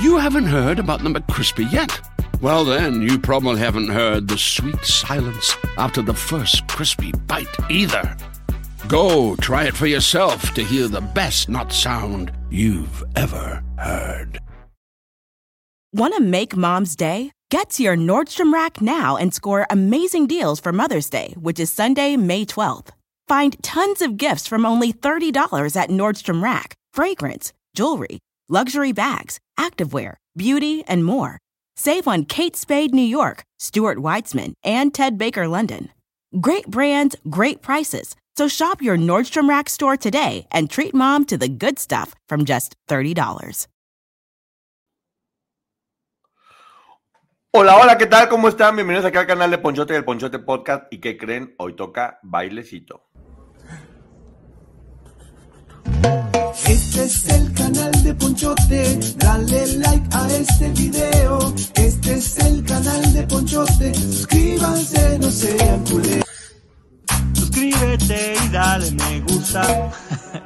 you haven't heard about the McCrispy yet. Well, then, you probably haven't heard the sweet silence after the first crispy bite either. Go try it for yourself to hear the best nut sound you've ever heard. Want to make mom's day? Get to your Nordstrom Rack now and score amazing deals for Mother's Day, which is Sunday, May 12th. Find tons of gifts from only $30 at Nordstrom Rack fragrance, jewelry, luxury bags, activewear, beauty, and more. Save on Kate Spade New York, Stuart Weitzman, and Ted Baker London. Great brands, great prices. So shop your Nordstrom Rack store today and treat mom to the good stuff from just $30. Hola, hola, ¿qué tal? ¿Cómo están? Bienvenidos aquí al canal de Ponchote del Ponchote Podcast. ¿Y qué creen? Hoy toca bailecito. Este es el canal de Ponchote, dale like a este video. Este es el canal de Ponchote, suscríbanse, no sean culés. Suscríbete y dale me gusta.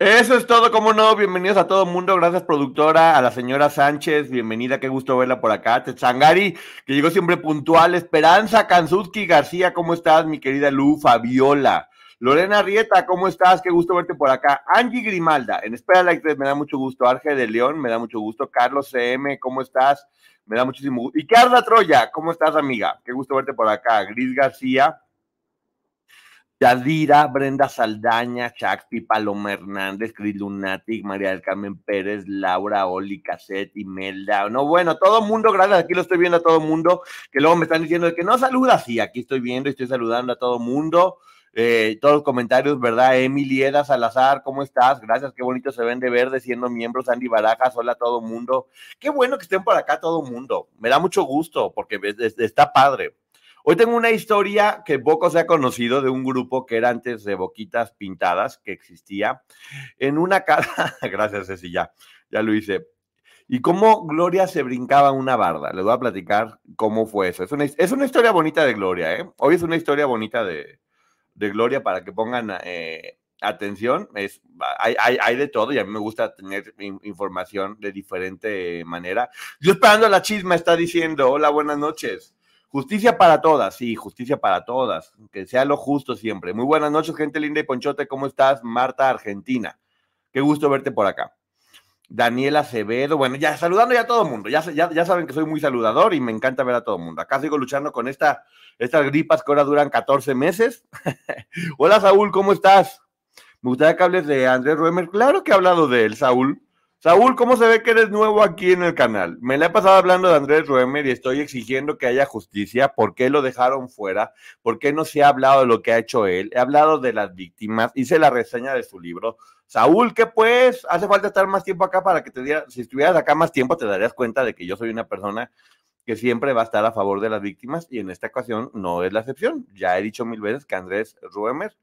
Eso es todo, como no. Bienvenidos a todo el mundo. Gracias, productora. A la señora Sánchez, bienvenida. Qué gusto verla por acá. Tetzangari, que llegó siempre puntual. Esperanza Kanzuski García, ¿cómo estás, mi querida Lu? Fabiola. Lorena Rieta, ¿cómo estás? Qué gusto verte por acá. Angie Grimalda, en Espera Like 3, me da mucho gusto. Arge de León, me da mucho gusto. Carlos CM, ¿cómo estás? Me da muchísimo gusto. Y Carla Troya, ¿cómo estás, amiga? Qué gusto verte por acá. Gris García. Yadira, Brenda Saldaña, Chacti, Paloma Hernández, Cris Lunatic, María del Carmen Pérez, Laura, Oli, Cassette, Imelda. No, bueno, todo mundo, gracias. Aquí lo estoy viendo a todo mundo, que luego me están diciendo que no saluda. Sí, aquí estoy viendo y estoy saludando a todo mundo. Eh, todos los comentarios, ¿verdad? Emily Eda Salazar, ¿cómo estás? Gracias, qué bonito se ven de verde siendo miembros. Andy Barajas, hola a todo mundo. Qué bueno que estén por acá todo mundo. Me da mucho gusto porque está padre. Hoy tengo una historia que poco se ha conocido de un grupo que era antes de Boquitas Pintadas, que existía en una casa. Gracias, Ceci, ya, ya lo hice. Y cómo Gloria se brincaba una barda. Les voy a platicar cómo fue eso. Es una, historia bonita de Gloria, ¿eh? Hoy es una historia bonita de, de Gloria para que pongan eh, atención. Es, hay, hay, hay, de todo y a mí me gusta tener información de diferente manera. Yo esperando la chisma está diciendo, hola, buenas noches. Justicia para todas, sí, justicia para todas, que sea lo justo siempre. Muy buenas noches, gente linda y Ponchote, ¿cómo estás? Marta Argentina, qué gusto verte por acá. Daniela Acevedo, bueno, ya saludando ya a todo el mundo, ya, ya, ya, saben que soy muy saludador y me encanta ver a todo el mundo. Acá sigo luchando con esta, estas gripas que ahora duran 14 meses. Hola Saúl, ¿cómo estás? Me gustaría que hables de Andrés Ruemer. Claro que he hablado de él, Saúl. Saúl, ¿cómo se ve que eres nuevo aquí en el canal? Me la he pasado hablando de Andrés Ruemer y estoy exigiendo que haya justicia. ¿Por qué lo dejaron fuera? ¿Por qué no se ha hablado de lo que ha hecho él? He hablado de las víctimas, hice la reseña de su libro. Saúl, ¿qué pues? Hace falta estar más tiempo acá para que te diera, si estuvieras acá más tiempo te darías cuenta de que yo soy una persona que siempre va a estar a favor de las víctimas y en esta ocasión no es la excepción. Ya he dicho mil veces que Andrés Ruemer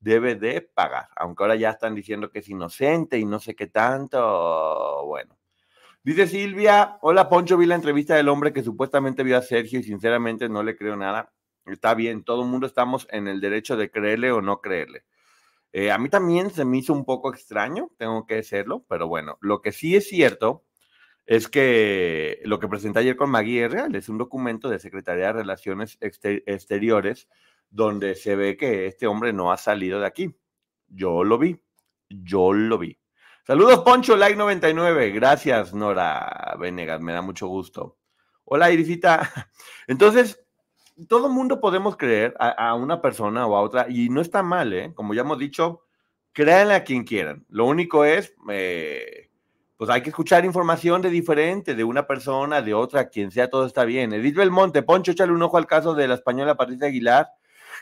debe de pagar, aunque ahora ya están diciendo que es inocente y no sé qué tanto, bueno. Dice Silvia, hola Poncho, vi la entrevista del hombre que supuestamente vio a Sergio y sinceramente no le creo nada. Está bien, todo el mundo estamos en el derecho de creerle o no creerle. Eh, a mí también se me hizo un poco extraño, tengo que decirlo, pero bueno, lo que sí es cierto es que lo que presenté ayer con Maggie es real, es un documento de Secretaría de Relaciones Exteriores donde se ve que este hombre no ha salido de aquí. Yo lo vi, yo lo vi. Saludos, Poncho, like 99. Gracias, Nora Venegas, me da mucho gusto. Hola, Irisita. Entonces, todo mundo podemos creer a, una persona o a otra, y no está mal, ¿eh? Como ya hemos dicho, créanle a quien quieran. Lo único es, eh, pues hay que escuchar información de diferente, de una persona, de otra, quien sea, todo está bien. Edith Belmonte, Poncho, échale un ojo al caso de la española Patricia Aguilar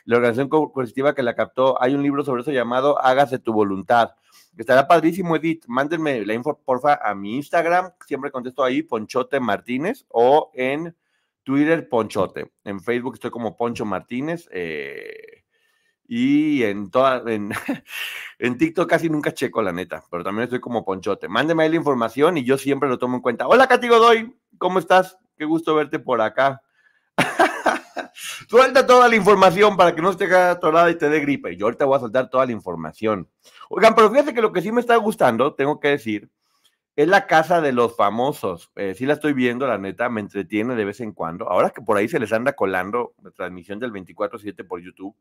la organización coercitiva que la captó. Hay un libro sobre eso llamado Hágase tu voluntad. Estará padrísimo, Edith. Mándenme la info, porfa, a mi Instagram. Siempre contesto ahí, Ponchote Martínez, o en Twitter, Ponchote. En Facebook estoy como Poncho Martínez. Eh, y en toda, en, en, TikTok casi nunca checo, la neta, pero también estoy como Ponchote. Mándeme ahí la información y yo siempre lo tomo en cuenta. Hola, Katy Godoy, ¿cómo estás? Qué gusto verte por acá. Suelta toda la información para que no esté atorada y te dé gripe. Yo ahorita voy a soltar toda la información. Oigan, pero fíjate que lo que sí me está gustando, tengo que decir, es la casa de los famosos. Eh, sí la estoy viendo, la neta, me entretiene de vez en cuando. Ahora que por ahí se les anda colando la transmisión del 24-7 por YouTube,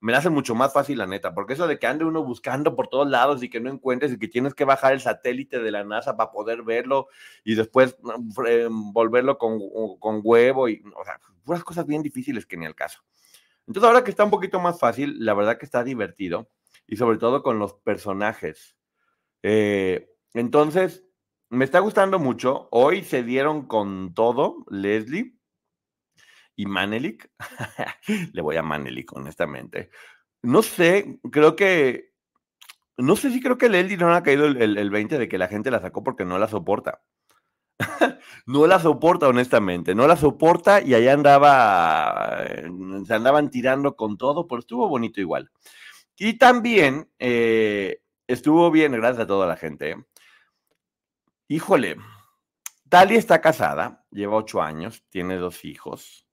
me la hace mucho más fácil, la neta, porque eso de que ande uno buscando por todos lados y que no encuentres y que tienes que bajar el satélite de la NASA para poder verlo y después volverlo con, con huevo y, o sea, puras cosas bien difíciles que ni al caso. Entonces, ahora que está un poquito más fácil, la verdad que está divertido y sobre todo con los personajes. Eh, entonces, me está gustando mucho. Hoy se dieron con todo, Leslie y Manelik. Le voy a Manelik, honestamente. No sé, creo que. No sé si creo que Leslie no ha caído el, el 20 de que la gente la sacó porque no la soporta. no la soporta, honestamente. No la soporta y allá andaba. Eh, se andaban tirando con todo, pero estuvo bonito igual. Y también eh, estuvo bien, gracias a toda la gente. Híjole, Tali está casada, lleva ocho años, tiene dos hijos.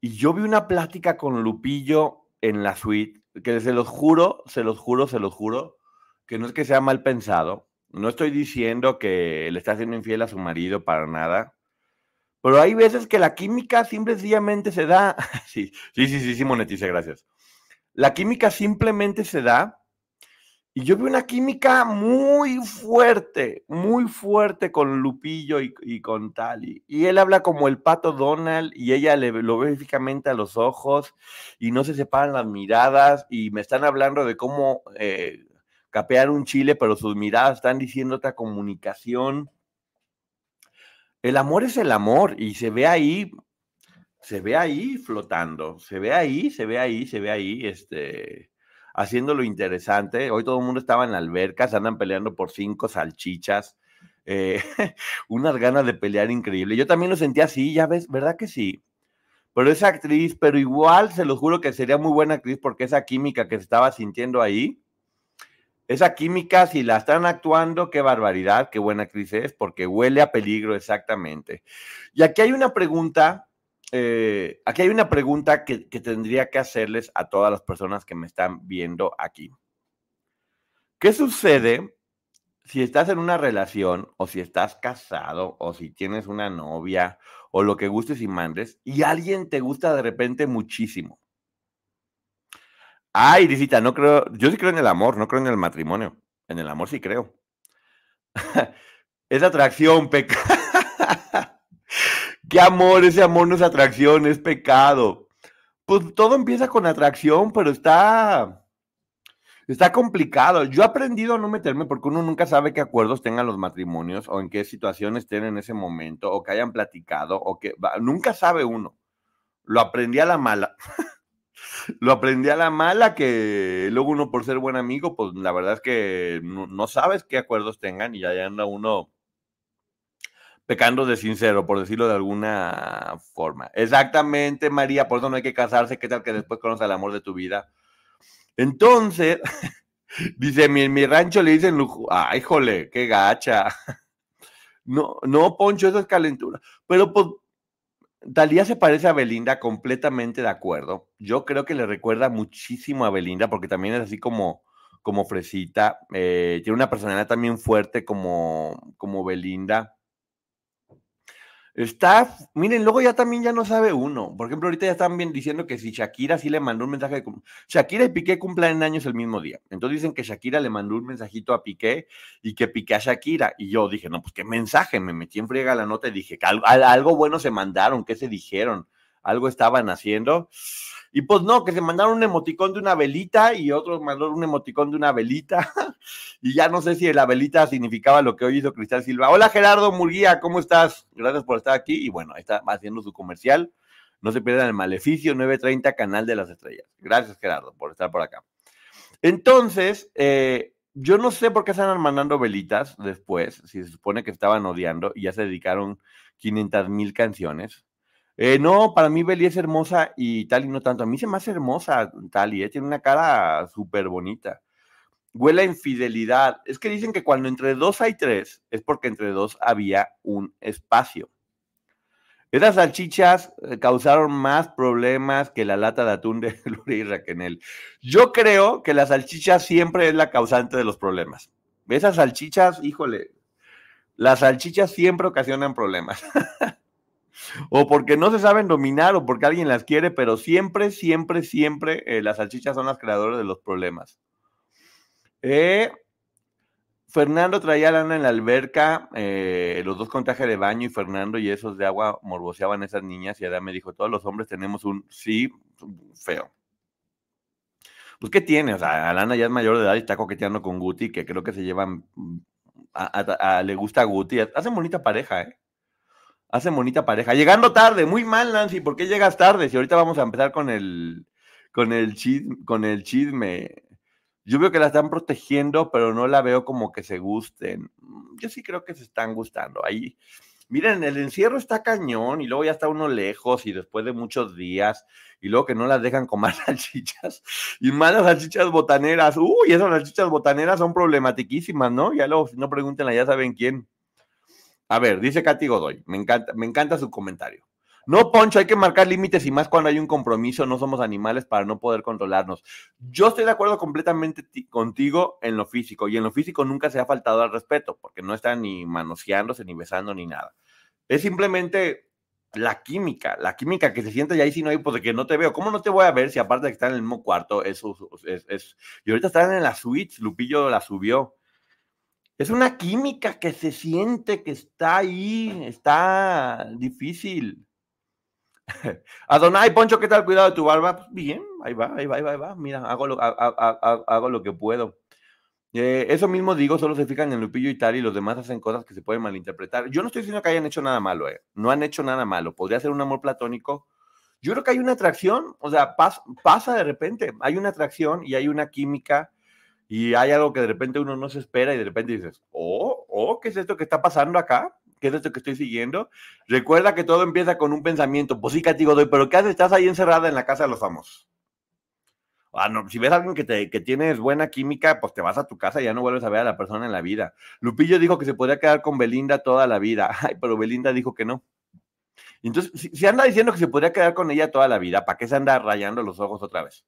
Y yo vi una plática con Lupillo en la suite, que se los juro, se los juro, se los juro, que no es que sea mal pensado. No estoy diciendo que le está haciendo infiel a su marido para nada. Pero hay veces que la química simplemente se da. sí, sí, sí, sí, monetice, gracias. La química simplemente se da y yo vi una química muy fuerte, muy fuerte con Lupillo y, con Tali. Y él habla como el pato Donald y ella le, lo ve físicamente a los ojos y no se separan las miradas y me están hablando de cómo eh, capear un chile, pero sus miradas están diciendo otra comunicación. El amor es el amor y se ve ahí, se ve ahí flotando, se ve ahí, se ve ahí, se ve ahí, este haciéndolo interesante. Hoy todo el mundo estaba en la alberca, se andan peleando por cinco salchichas. Eh, unas ganas de pelear increíble. Yo también lo sentía así, ya ves, ¿verdad que sí? Pero esa actriz, pero igual se lo juro que sería muy buena actriz porque esa química que se estaba sintiendo ahí, esa química, si la están actuando, qué barbaridad, qué buena actriz es, porque huele a peligro exactamente. Y aquí hay una pregunta eh, aquí hay una pregunta que, tendría que hacerles a todas las personas que me están viendo aquí. ¿Qué sucede si estás en una relación o si estás casado o si tienes una novia o lo que gustes y mandes y alguien te gusta de repente muchísimo? Ay, Risita, no creo, yo sí creo en el amor, no creo en el matrimonio. En el amor sí creo. es atracción, pecado. ¿Qué amor? Ese amor no es atracción, es pecado. Pues todo empieza con atracción, pero está, está complicado. Yo he aprendido a no meterme porque uno nunca sabe qué acuerdos tengan los matrimonios o en qué situación estén en ese momento o que hayan platicado o que nunca sabe uno. Lo aprendí a la mala. Lo aprendí a la mala que luego uno por ser buen amigo, pues la verdad es que no, no sabes qué acuerdos tengan y ya anda uno pecando de sincero, por decirlo de alguna forma. Exactamente, María, por eso no hay que casarse, qué tal que después conoces el amor de tu vida. Entonces, dice, mi, mi rancho le dicen ay, jole, qué gacha. No, no, Poncho, eso es calentura. Pero pues, Talía se parece a Belinda, completamente de acuerdo. Yo creo que le recuerda muchísimo a Belinda, porque también es así como, como fresita. Eh, tiene una personalidad también fuerte como, como Belinda. Está, miren, luego ya también ya no sabe uno. Por ejemplo, ahorita ya están bien diciendo que si Shakira sí le mandó un mensaje de Shakira y Piqué cumplen años el mismo día. Entonces dicen que Shakira le mandó un mensajito a Piqué y que Piqué a Shakira. Y yo dije, no, pues qué mensaje. Me metí en friega la nota y dije, algo, algo bueno se mandaron, ¿qué se dijeron? Algo estaban haciendo. Y pues no, que se mandaron un emoticón de una velita y otros mandaron un emoticón de una velita. y ya no sé si la velita significaba lo que hoy hizo Cristal Silva. Hola Gerardo Murguía, ¿cómo estás? Gracias por estar aquí. Y bueno, ahí está haciendo su comercial. No se pierdan el maleficio 930 Canal de las Estrellas. Gracias Gerardo por estar por acá. Entonces, eh, yo no sé por qué están mandando velitas después, si se supone que estaban odiando y ya se dedicaron 500 mil canciones. Eh, no, para mí Beli es hermosa y Tali no tanto. A mí se me hace hermosa Tali, eh, tiene una cara súper bonita. Huele a infidelidad. Es que dicen que cuando entre dos hay tres, es porque entre dos había un espacio. Esas salchichas eh, causaron más problemas que la lata de atún de Gloria y Raquenel. Yo creo que la salchicha siempre es la causante de los problemas. Esas salchichas, híjole, las salchichas siempre ocasionan problemas. o porque no se saben dominar o porque alguien las quiere, pero siempre, siempre, siempre eh, las salchichas son las creadoras de los problemas. Eh, Fernando traía lana en la alberca, eh, los dos con de baño y Fernando y esos de agua morboseaban a esas niñas y Adán me dijo, todos los hombres tenemos un sí feo. Pues, ¿qué tiene? O sea, Alana ya es mayor de edad y está coqueteando con Guti, que creo que se llevan, mm, le gusta a Guti. Hacen bonita pareja, ¿eh? Hacen bonita pareja. Llegando tarde, muy mal, Nancy, ¿por qué llegas tarde? Si ahorita vamos a empezar con el, con el, con el chisme. Yo veo que la están protegiendo, pero no la veo como que se gusten. Mm, yo sí creo que se están gustando. Ahí, miren, el encierro está cañón y luego ya está uno lejos y después de muchos días y luego que no las dejan comer salchichas y más las salchichas botaneras. Uy, esas salchichas botaneras son problematiquísimas, ¿no? Ya luego, si no pregúntenla, ya saben quién. A ver, dice Katy Godoy, me encanta, me encanta su comentario. No, Poncho, hay que marcar límites y más cuando hay un compromiso, no somos animales para no poder controlarnos. Yo estoy de acuerdo completamente contigo en lo físico y en lo físico nunca se ha faltado al respeto porque no están ni manoseándose, ni besando, ni nada. Es simplemente la química, la química que se siente y ahí si no hay, pues de que no te veo. ¿Cómo no te voy a ver si aparte de que están en el mismo cuarto, eso es, es, y ahorita están en la suite, Lupillo la subió. Es una química que se siente que está ahí, está difícil. Adonai, Poncho, ¿qué tal? Cuidado de tu barba. Pues bien, ahí va, ahí va, ahí va, Mira, hago lo, hago lo que puedo. Eh, eso mismo digo, solo se fijan en Lupillo y tal, y los demás hacen cosas que se pueden malinterpretar. Yo no estoy diciendo que hayan hecho nada malo, eh. No han hecho nada malo. Podría ser un amor platónico. Yo creo que hay una atracción, o sea, pasa de repente. Hay una atracción y hay una química y hay algo que de repente uno no se espera y de repente dices, oh, oh, ¿qué es esto que está pasando acá? ¿Qué es esto que estoy siguiendo? Recuerda que todo empieza con un pensamiento. Pues sí, Catigo doy, pero ¿qué haces? Estás ahí encerrada en la casa de los famosos. Ah, si ves a alguien que, te, que tienes buena química, pues te vas a tu casa y ya no vuelves a ver a la persona en la vida. Lupillo dijo que se podría quedar con Belinda toda la vida. Ay, pero Belinda dijo que no. Entonces, si, anda diciendo que se podría quedar con ella toda la vida, ¿para qué se anda rayando los ojos otra vez?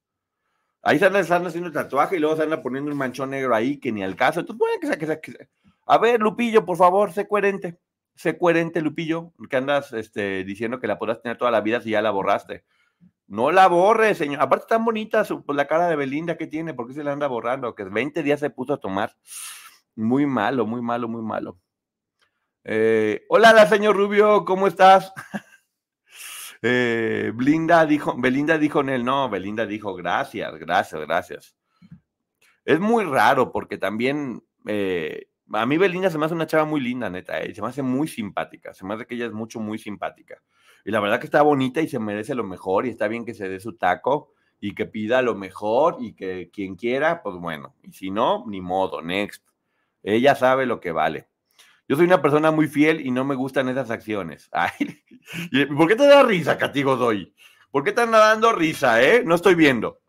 Ahí se anda, haciendo el tatuaje y luego se anda poniendo un manchón negro ahí que ni al caso. Entonces, bueno, que sea, que sea, que sea. A ver, Lupillo, por favor, sé coherente sé coherente, Lupillo, que andas este, diciendo que la podrás tener toda la vida si ya la borraste. No la borres, señor. Aparte, tan bonita pues, la cara de Belinda que tiene, ¿por qué se la anda borrando? Que 20 días se puso a tomar. Muy malo, muy malo, muy malo. Eh, hola, señor Rubio, ¿cómo estás? eh, dijo, Belinda dijo en él, no, Belinda dijo, gracias, gracias, gracias. Es muy raro porque también eh, a mí Belinda se me hace una chava muy linda, neta, eh, se me hace muy simpática, se me hace que ella es mucho, muy simpática. Y la verdad que está bonita y se merece lo mejor y está bien que se dé su taco y que pida lo mejor y que quien quiera, pues bueno, y si no, ni modo, next. Ella sabe lo que vale. Yo soy una persona muy fiel y no me gustan esas acciones. ¿Por qué te da risa, Catigo Doy? ¿Por qué te anda dando risa, eh? No estoy viendo.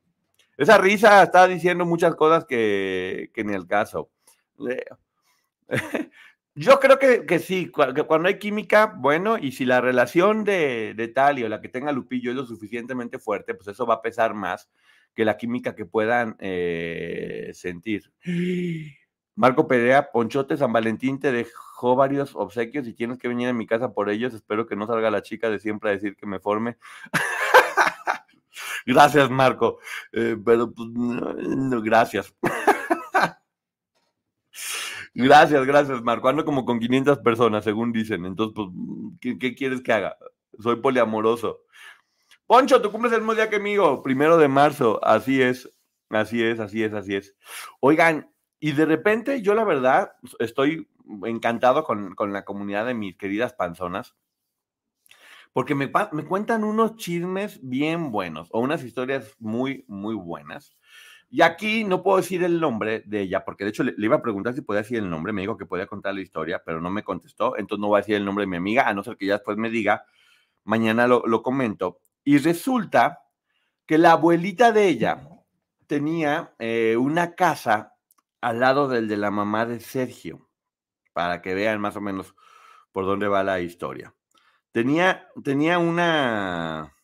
Esa risa está diciendo muchas cosas que, que ni el caso. Yo creo que, sí, que cuando hay química, bueno, y si la relación de, de Tali o la que tenga Lupillo es lo suficientemente fuerte, pues eso va a pesar más que la química que puedan eh, sentir. Marco Perea, Ponchote San Valentín te dejó varios obsequios y tienes que venir a mi casa por ellos. Espero que no salga la chica de siempre a decir que me forme. gracias, Marco. Eh, pero pues, no, gracias. Gracias, gracias, Marco. Ando como con 500 personas, según dicen. Entonces, pues, ¿qué, quieres que haga? Soy poliamoroso. Poncho, tú cumples el mismo día que mío, primero de marzo. Así es, así es, así es, así es. Oigan, y de repente yo la verdad estoy encantado con, la comunidad de mis queridas panzonas, porque me, me, cuentan unos chismes bien buenos o unas historias muy, muy buenas. Y aquí no puedo decir el nombre de ella, porque de hecho le, iba a preguntar si podía decir el nombre, me dijo que podía contar la historia, pero no me contestó, entonces no voy a decir el nombre de mi amiga, a no ser que ella después me diga, mañana lo, lo comento. Y resulta que la abuelita de ella tenía eh, una casa al lado del de la mamá de Sergio, para que vean más o menos por dónde va la historia. Tenía, tenía una,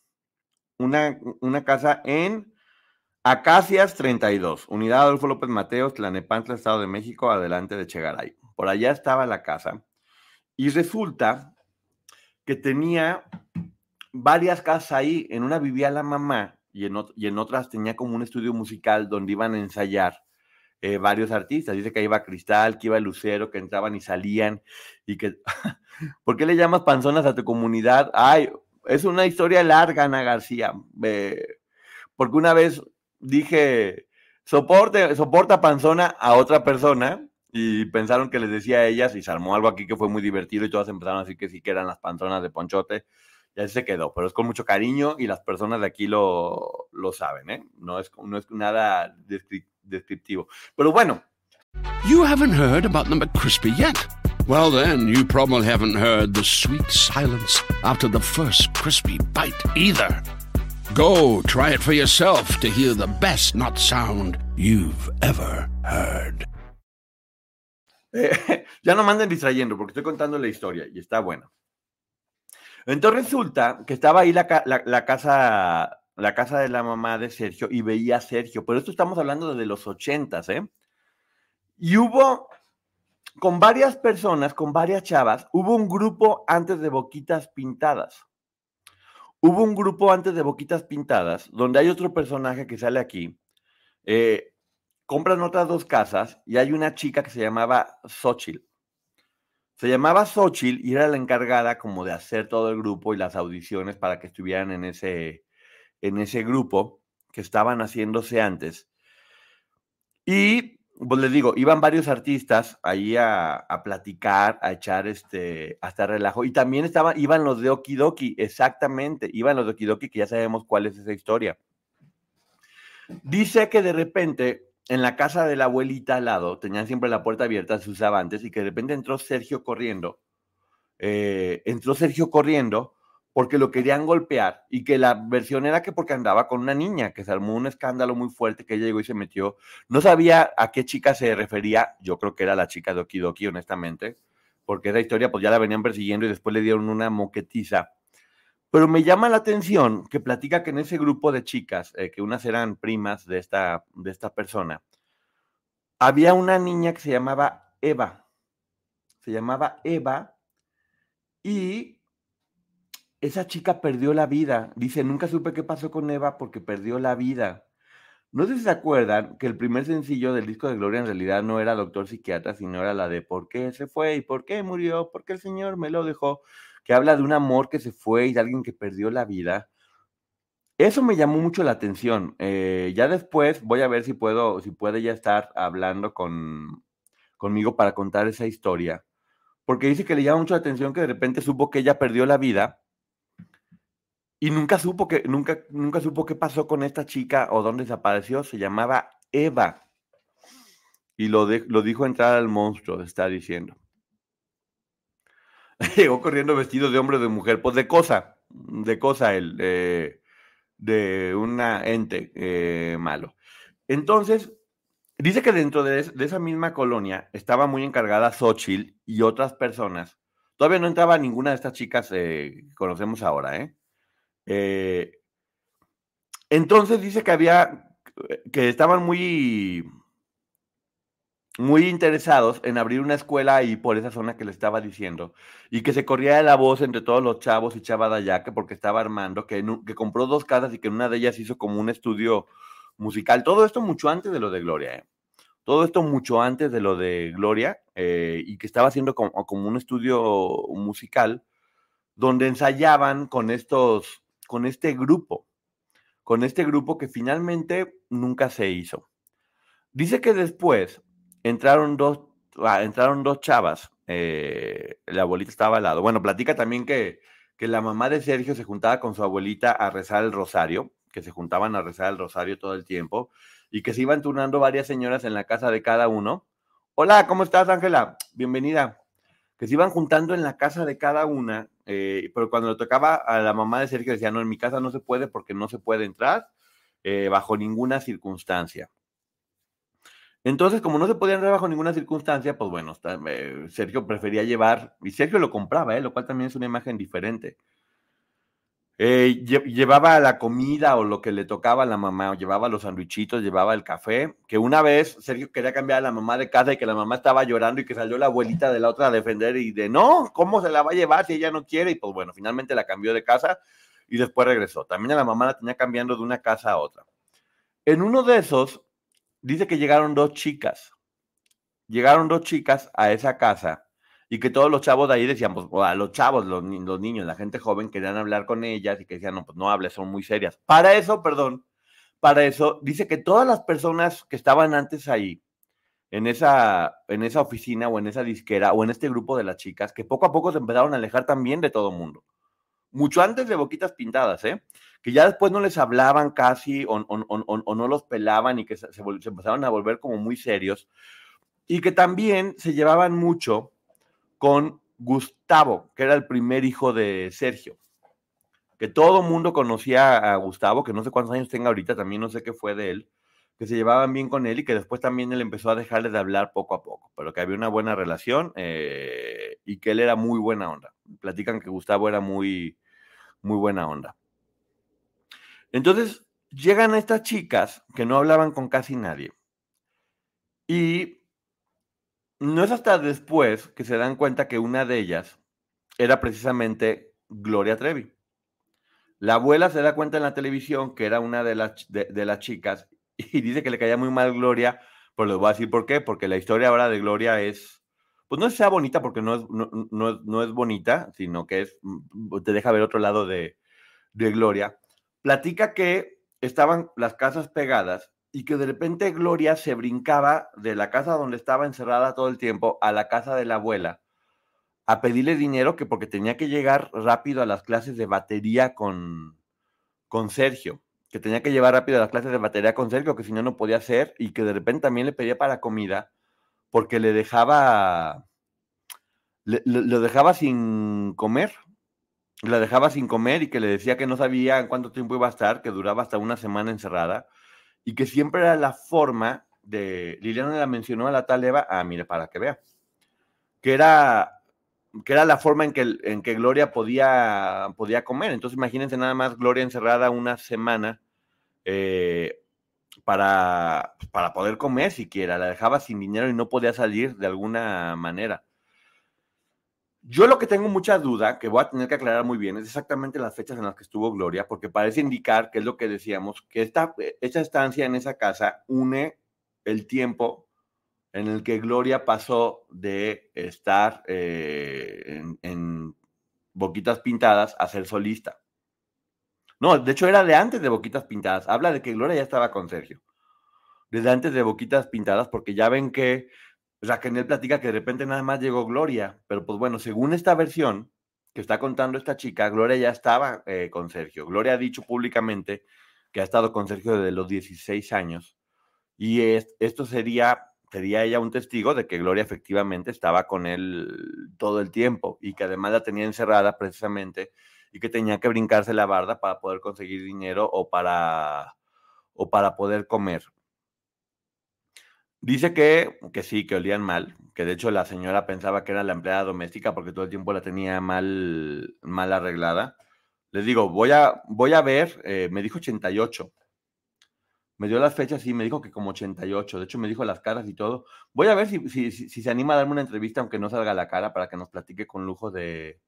una, una casa en Acacias 32, Unidad Adolfo López Mateos, Tlanepantla, Estado de México, adelante de Chegaray. Por allá estaba la casa. Y resulta que tenía varias casas ahí. En una vivía la mamá y en, y en otras tenía como un estudio musical donde iban a ensayar eh, varios artistas. Dice que iba Cristal, que iba Lucero, que entraban y salían. Y que, ¿por qué le llamas panzonas a tu comunidad? Ay, es una historia larga, Ana García. porque una vez dije, soporte, soporta panzona a otra persona y pensaron que les decía a ellas y se armó algo aquí que fue muy divertido y todas empezaron a decir que sí que eran las panzonas de Ponchote. Y así se quedó, pero es con mucho cariño y las personas de aquí lo, lo saben, ¿eh? No es, no es nada descriptivo. Pero bueno. You haven't heard about the McCrispy yet. Well, then, you probably haven't heard the sweet silence after the first crispy bite either. Go try it for yourself to hear the best not sound you've ever heard. ya no manden distrayendo porque estoy contando la historia y está buena. Entonces resulta que estaba ahí la, casa la casa de la mamá de Sergio y veía a Sergio, pero esto estamos hablando desde los ochentas, ¿eh? Y hubo con varias personas, con varias chavas, hubo un grupo antes de Boquitas Pintadas. Hubo un grupo antes de Boquitas Pintadas, donde hay otro personaje que sale aquí. Eh, compran otras dos casas y hay una chica que se llamaba Xochitl. Se llamaba Xochitl y era la encargada como de hacer todo el grupo y las audiciones para que estuvieran en ese, en ese grupo que estaban haciéndose antes. Y pues les digo, iban varios artistas ahí a, platicar, a echar este, hasta relajo. Y también estaban, iban los de Okidoki, exactamente, iban los de Okidoki, que ya sabemos cuál es esa historia. Dice que de repente en la casa de la abuelita al lado, tenían siempre la puerta abierta, se usaba antes, y que de repente entró Sergio corriendo. Eh, entró Sergio corriendo porque lo querían golpear y que la versión era que porque andaba con una niña, que se armó un escándalo muy fuerte, que ella llegó y se metió. No sabía a qué chica se refería, yo creo que era la chica de Okidoki, honestamente, porque esa historia pues ya la venían persiguiendo y después le dieron una moquetiza. Pero me llama la atención que platica que en ese grupo de chicas, eh, que unas eran primas de esta, de esta persona, había una niña que se llamaba Eva. Se llamaba Eva y esa chica perdió la vida. Dice, nunca supe qué pasó con Eva porque perdió la vida. No sé si se acuerdan que el primer sencillo del disco de Gloria en realidad no era Doctor Psiquiatra, sino era la de ¿Por qué se fue? ¿Y por qué murió? ¿Por qué el Señor me lo dejó? Que habla de un amor que se fue y de alguien que perdió la vida. Eso me llamó mucho la atención. Eh, ya después voy a ver si puedo, si puede ya estar hablando con, conmigo para contar esa historia. Porque dice que le llama mucho la atención que de repente supo que ella perdió la vida y nunca supo que, nunca, nunca supo qué pasó con esta chica o dónde desapareció. Se llamaba Eva. Y lo, lo dijo entrar al monstruo, está diciendo. Llegó corriendo vestido de hombre o de mujer, pues de cosa, de cosa él, de una ente eh, malo. Entonces, dice que dentro de, esa misma colonia estaba muy encargada Xochitl y otras personas. Todavía no entraba ninguna de estas chicas eh, que conocemos ahora, ¿eh? Eh, entonces dice que había, que estaban muy, muy interesados en abrir una escuela ahí por esa zona que le estaba diciendo y que se corría la voz entre todos los chavos y chavas de allá que porque estaba armando, que, que compró dos casas y que en una de ellas hizo como un estudio musical. Todo esto mucho antes de lo de Gloria, ¿eh? Todo esto mucho antes de lo de Gloria eh, y que estaba haciendo como, como un estudio musical donde ensayaban con estos con este grupo, con este grupo que finalmente nunca se hizo. Dice que después entraron dos, ah, entraron dos chavas, eh, la abuelita estaba al lado. Bueno, platica también que, que la mamá de Sergio se juntaba con su abuelita a rezar el rosario, que se juntaban a rezar el rosario todo el tiempo y que se iban turnando varias señoras en la casa de cada uno. Hola, ¿cómo estás, Ángela? Bienvenida. Que se iban juntando en la casa de cada una eh, pero cuando le tocaba a la mamá de Sergio decía, no, en mi casa no se puede porque no se puede entrar eh, bajo ninguna circunstancia. Entonces, como no se podía entrar bajo ninguna circunstancia, pues bueno, eh, Sergio prefería llevar, y Sergio lo compraba, ¿eh? lo cual también es una imagen diferente. Eh, lle- llevaba la comida o lo que le tocaba a la mamá, o llevaba los sandwichitos, llevaba el café, que una vez Sergio quería cambiar a la mamá de casa y que la mamá estaba llorando y que salió la abuelita de la otra a defender y de, no, ¿cómo se la va a llevar si ella no quiere? Y pues bueno, finalmente la cambió de casa y después regresó. También a la mamá la tenía cambiando de una casa a otra. En uno de esos, dice que llegaron dos chicas. Llegaron dos chicas a esa casa y que todos los chavos de ahí decían, pues, a los chavos, los, ni- los niños, la gente joven querían hablar con ellas y que decían, no, pues no hables, son muy serias. Para eso, perdón, para eso, dice que todas las personas que estaban antes ahí, en esa, en esa oficina o en esa disquera o en este grupo de las chicas, que poco a poco se empezaron a alejar también de todo mundo. Mucho antes de Boquitas Pintadas, ¿eh? Que ya después no les hablaban casi o, o- o- o- no los pelaban y que se, se se empezaron a volver como muy serios. Y que también se llevaban mucho con Gustavo, que era el primer hijo de Sergio. Que todo mundo conocía a Gustavo, que no sé cuántos años tenga ahorita, también no sé qué fue de él, que se llevaban bien con él y que después también él empezó a dejarle de hablar poco a poco, pero que había una buena relación eh, y que él era muy buena onda. Platican que Gustavo era muy, muy buena onda. Entonces llegan estas chicas que no hablaban con casi nadie y no es hasta después que se dan cuenta que una de ellas era precisamente Gloria Trevi. La abuela se da cuenta en la televisión que era una de las, de, las chicas y dice que le caía muy mal Gloria, pero les voy a decir por qué, porque la historia ahora de Gloria es, pues no sea bonita porque no es, no es, no es bonita, sino que es, mm, te deja ver otro lado de, de Gloria. Platica que estaban las casas pegadas y que de repente Gloria se brincaba de la casa donde estaba encerrada todo el tiempo a la casa de la abuela a pedirle dinero que porque tenía que llegar rápido a las clases de batería con, con Sergio, que tenía que llevar rápido a las clases de batería con Sergio, que si no, no podía hacer, y que de repente también le pedía para comida porque le dejaba, lo dejaba sin comer, la dejaba sin comer y que le decía que no sabía en cuánto tiempo iba a estar, que duraba hasta una semana encerrada, y que siempre era la forma de, Liliana la mencionó a la tal Eva, ah, mire, para que vea, que era que era la forma en que, en que Gloria podía, podía comer. Entonces imagínense nada más Gloria encerrada una semana eh, para, para poder comer siquiera. La dejaba sin dinero y no podía salir de alguna manera. Yo lo que tengo mucha duda, que voy a tener que aclarar muy bien, es exactamente las fechas en las que estuvo Gloria, porque parece indicar, que es lo que decíamos, que esta, esta estancia en esa casa une el tiempo en el que Gloria pasó de estar eh, en, en Boquitas Pintadas a ser solista. No, de hecho era de antes de Boquitas Pintadas. Habla de que Gloria ya estaba con Sergio. Desde antes de Boquitas Pintadas, porque ya ven que Raquel platica que de repente nada más llegó Gloria. Pero pues bueno, según esta versión que está contando esta chica, Gloria ya estaba eh, con Sergio. Gloria ha dicho públicamente que ha estado con Sergio desde los 16 años. Y es- esto sería sería ella un testigo de que Gloria efectivamente estaba con él todo el tiempo y que además la tenía encerrada precisamente y que tenía que brincarse la barda para poder conseguir dinero o para, o para poder comer. Dice que, que sí, que olían mal, que de hecho la señora pensaba que era la empleada doméstica porque todo el tiempo la tenía mal, mal arreglada. Les digo, voy a, voy a ver, eh, me dijo 88, me dio las fechas y me dijo que como 88. De hecho, me dijo las caras y todo. Voy a ver si, si, si, si se anima a darme una entrevista, aunque no salga la cara, para que nos platique con lujo de,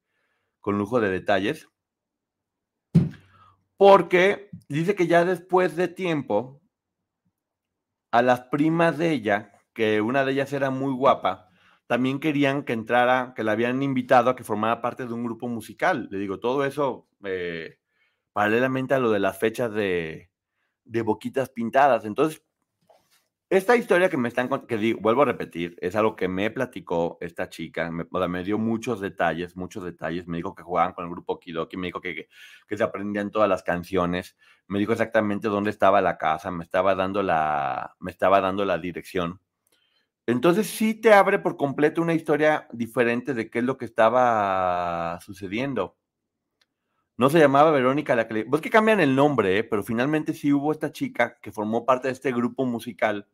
con lujo de detalles. Porque dice que ya después de tiempo, a las primas de ella, que una de ellas era muy guapa, también querían que entrara, que la habían invitado a que formara parte de un grupo musical. Le digo, todo eso eh, paralelamente a lo de las fechas de, de boquitas pintadas. Entonces, esta historia que me están que digo, vuelvo a repetir, es algo que me platicó esta chica, me dio muchos detalles, muchos detalles, me dijo que jugaban con el grupo Kidoki, me dijo que, que, que se aprendían todas las canciones, me dijo exactamente dónde estaba la casa, me estaba dando la, me estaba dando la dirección. Entonces sí te abre por completo una historia diferente de qué es lo que estaba sucediendo. No se llamaba Verónica la que le... Pues que cambian el nombre, ¿eh? pero finalmente sí hubo esta chica que formó parte de este grupo musical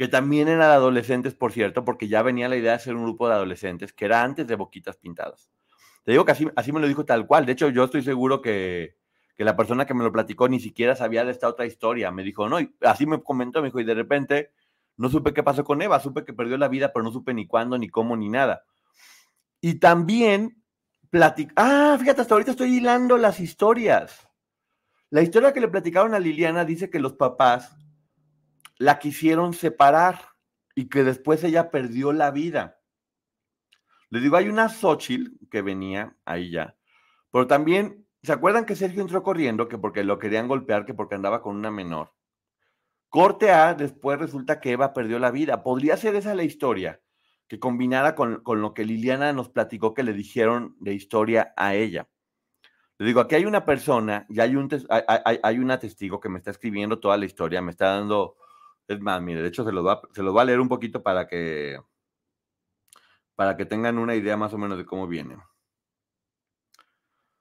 que también eran adolescentes, por cierto, porque ya venía la idea de ser un grupo de adolescentes, que era antes de Boquitas Pintadas. Te digo que así, así me lo dijo tal cual. De hecho, yo estoy seguro que, que la persona que me lo platicó ni siquiera sabía de esta otra historia. Me dijo, no, y así me comentó, me dijo, y de repente no supe qué pasó con Eva, supe que perdió la vida, pero no supe ni cuándo, ni cómo, ni nada. Y también Ah, fíjate, hasta ahorita estoy hilando las historias. La historia que le platicaron a Liliana dice que los papás la quisieron separar y que después ella perdió la vida. Le digo, hay una Xochitl que venía ahí ya, pero también, ¿se acuerdan que Sergio entró corriendo que porque lo querían golpear, que porque andaba con una menor? Corte A, después resulta que Eva perdió la vida. Podría ser esa la historia, que combinara con, lo que Liliana nos platicó que le dijeron de historia a ella. Le digo, aquí hay una persona y hay, un hay, una testigo que me está escribiendo toda la historia, me está dando, es más, mire, de hecho se los va, se los va a leer un poquito para que, para que tengan una idea más o menos de cómo viene.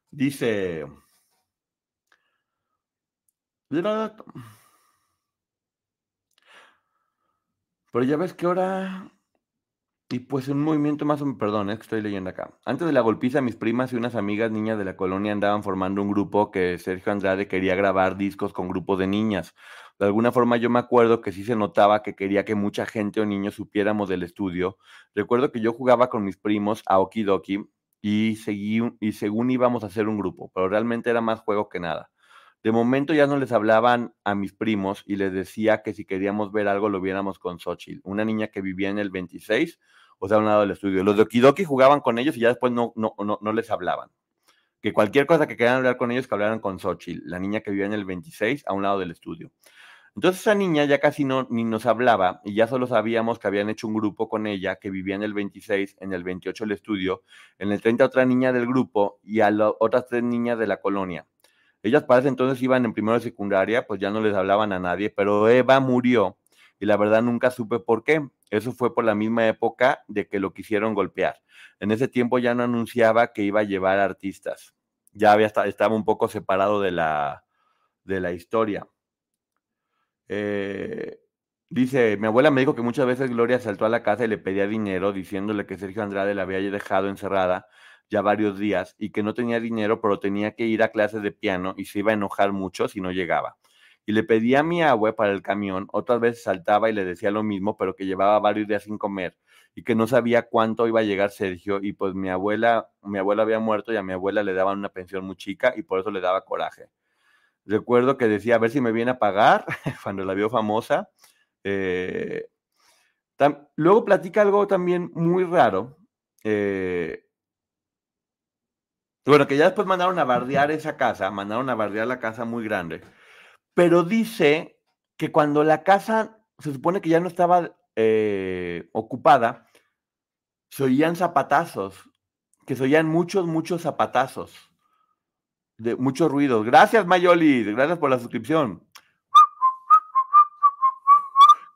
Dice, pero ya ves que ahora. Y pues un movimiento más, perdón, es que estoy leyendo acá. Antes de la golpiza, mis primas y unas amigas niñas de la colonia andaban formando un grupo que Sergio Andrade quería grabar discos con grupos de niñas. De alguna forma yo me acuerdo que sí se notaba que quería que mucha gente o niños supiéramos del estudio. Recuerdo que yo jugaba con mis primos a Okidoki y, seguí, y según íbamos a hacer un grupo, pero realmente era más juego que nada. De momento ya no les hablaban a mis primos y les decía que si queríamos ver algo lo viéramos con Xochitl, una niña que vivía en el 26, o sea, a un lado del estudio. Los de Okidoki jugaban con ellos y ya después no, no, no, les hablaban. Que cualquier cosa que quieran hablar con ellos, que hablaran con Xochitl, la niña que vivía en el 26, a un lado del estudio. Entonces esa niña ya casi no ni nos hablaba y ya solo sabíamos que habían hecho un grupo con ella que vivía en el 26, en el 28 el estudio, en el 30 otra niña del grupo y a otras tres niñas de la colonia. Ellas para ese entonces iban en primero de secundaria, pues ya no les hablaban a nadie, pero Eva murió y la verdad nunca supe por qué. Eso fue por la misma época de que lo quisieron golpear. En ese tiempo ya no anunciaba que iba a llevar artistas. Ya había estaba un poco separado de la, de la historia. Eh, dice, mi abuela me dijo que muchas veces Gloria saltó a la casa y le pedía dinero diciéndole que Sergio Andrade la había dejado encerrada ya varios días y que no tenía dinero, pero tenía que ir a clases de piano y se iba a enojar mucho si no llegaba. Y le pedía a mi abue para el camión, otras veces saltaba y le decía lo mismo, pero que llevaba varios días sin comer y que no sabía cuánto iba a llegar Sergio y pues mi abuela, mi abuela había muerto y a mi abuela le daban una pensión muy chica y por eso le daba coraje. Recuerdo que decía, a ver si me viene a pagar, cuando la vio famosa. Eh, luego platica algo también muy raro. Eh, bueno, que ya después mandaron a bardear esa casa, mandaron a bardear la casa muy grande, pero dice que cuando la casa se supone que ya no estaba eh, ocupada, se oían zapatazos, que se oían muchos, muchos zapatazos, de muchos ruidos. Gracias, Mayoli, gracias por la suscripción.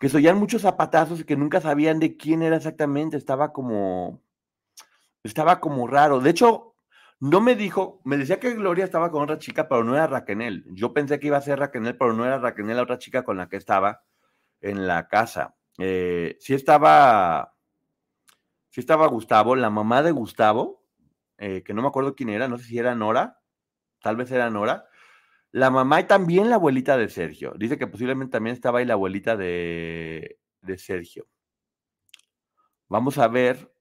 Que se oían muchos zapatazos y que nunca sabían de quién era exactamente, estaba como, estaba como raro. De hecho, no me dijo, me decía que Gloria estaba con otra chica, pero no era Raquel. Yo pensé que iba a ser Raquel, pero no era Raquel la otra chica con la que estaba en la casa. Eh, sí estaba, sí estaba Gustavo, la mamá de Gustavo, eh, que no me acuerdo quién era, no sé si era Nora, tal vez era Nora. La mamá y también la abuelita de Sergio. Dice que posiblemente también estaba ahí la abuelita de, de Sergio. Vamos a ver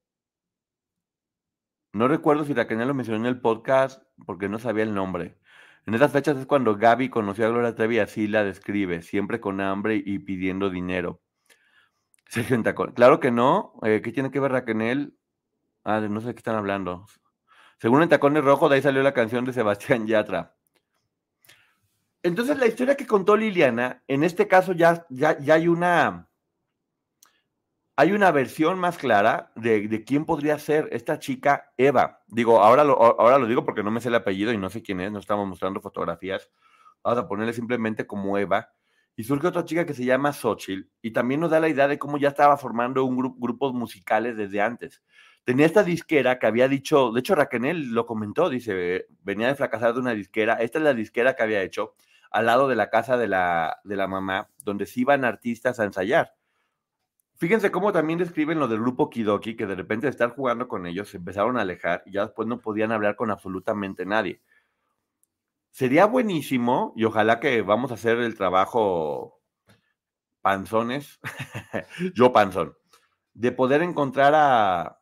no recuerdo si Raquel lo mencionó en el podcast porque no sabía el nombre. En esas fechas es cuando Gaby conoció a Gloria Trevi y así la describe, siempre con hambre y pidiendo dinero. Sergio Claro que no. Eh, ¿Qué tiene que ver Raquel? Ah, no sé de qué están hablando. Según en Tacones Rojo, de ahí salió la canción de Sebastián Yatra. Entonces, la historia que contó Liliana, en este caso ya, ya, ya hay una hay una versión más clara de, quién podría ser esta chica Eva. Digo, ahora lo, ahora lo digo porque no me sé el apellido y no sé quién es, no estamos mostrando fotografías. Vamos a ponerle simplemente como Eva. Y surge otra chica que se llama Xochitl y también nos da la idea de cómo ya estaba formando un grupo, grupos musicales desde antes. Tenía esta disquera que había dicho, de hecho Raquel lo comentó, dice, venía de fracasar de una disquera. Esta es la disquera que había hecho al lado de la casa de la, de la mamá, donde se iban artistas a ensayar Fíjense cómo también describen lo del grupo Kidoki, que de repente de estar jugando con ellos se empezaron a alejar y ya después no podían hablar con absolutamente nadie. Sería buenísimo y ojalá que vamos a hacer el trabajo panzones, yo panzón, de poder encontrar a,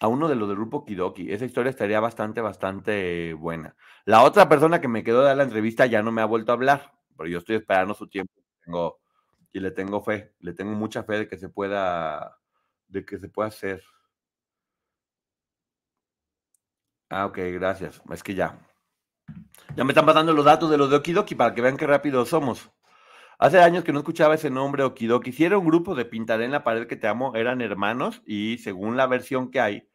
a uno de los del grupo Kidoki. Esa historia estaría bastante, bastante buena. La otra persona que me quedó de la entrevista ya no me ha vuelto a hablar, pero yo estoy esperando su tiempo. Tengo, y le tengo fe, le tengo mucha fe de que se pueda, de que se pueda hacer. Ah, ok, gracias. Es que ya. Ya me están pasando los datos de los de Okidoki para que vean qué rápido somos. Hace años que no escuchaba ese nombre Okidoki. Si era un grupo de Pintaré en la pared que te amo, eran hermanos y según la versión que hay,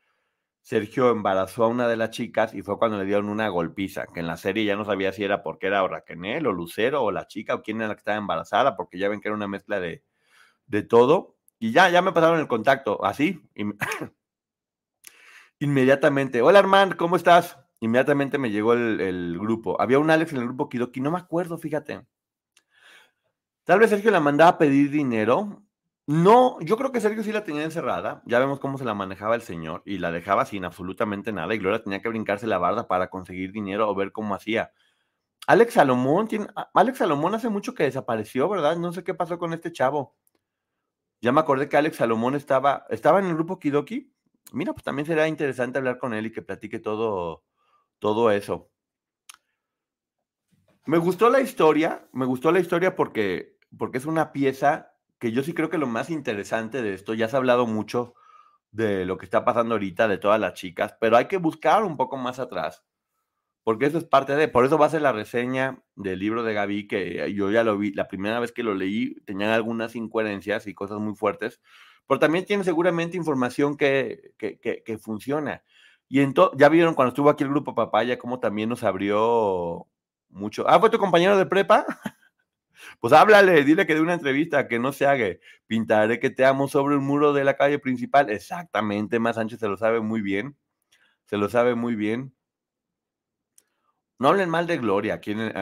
Sergio embarazó a una de las chicas y fue cuando le dieron una golpiza, que en la serie ya no sabía si era porque era o Raquel o Lucero o la chica o quién era la que estaba embarazada, porque ya ven que era una mezcla de, de todo. Y ya, ya me pasaron el contacto, así. Inmediatamente. Hola Armand, ¿cómo estás? Inmediatamente me llegó el, el, grupo. Había un Alex en el grupo Kidoki, no me acuerdo, fíjate. Tal vez Sergio la mandaba a pedir dinero. No, yo creo que Sergio sí la tenía encerrada. Ya vemos cómo se la manejaba el señor y la dejaba sin absolutamente nada. Y Gloria tenía que brincarse la barda para conseguir dinero o ver cómo hacía. Alex Salomón, tiene, Alex Salomón hace mucho que desapareció, ¿verdad? No sé qué pasó con este chavo. Ya me acordé que Alex Salomón estaba, estaba en el grupo Kidoki. Mira, pues también sería interesante hablar con él y que platique todo, todo eso. Me gustó la historia, me gustó la historia porque, porque es una pieza que yo sí creo que lo más interesante de esto, ya se ha hablado mucho de lo que está pasando ahorita, de todas las chicas, pero hay que buscar un poco más atrás, porque eso es parte de, por eso va a ser la reseña del libro de Gaby, que yo ya lo vi, la primera vez que lo leí, tenían algunas incoherencias y cosas muy fuertes, pero también tiene seguramente información que, que, funciona. Y entonces, ya vieron cuando estuvo aquí el grupo Papaya, cómo también nos abrió mucho. Ah, fue tu compañero de prepa. Pues háblale, dile que de una entrevista que no se haga. Pintaré que te amo sobre el muro de la calle principal. Exactamente, Más Sánchez se lo sabe muy bien. Se lo sabe muy bien. No hablen mal de Gloria aquí en el,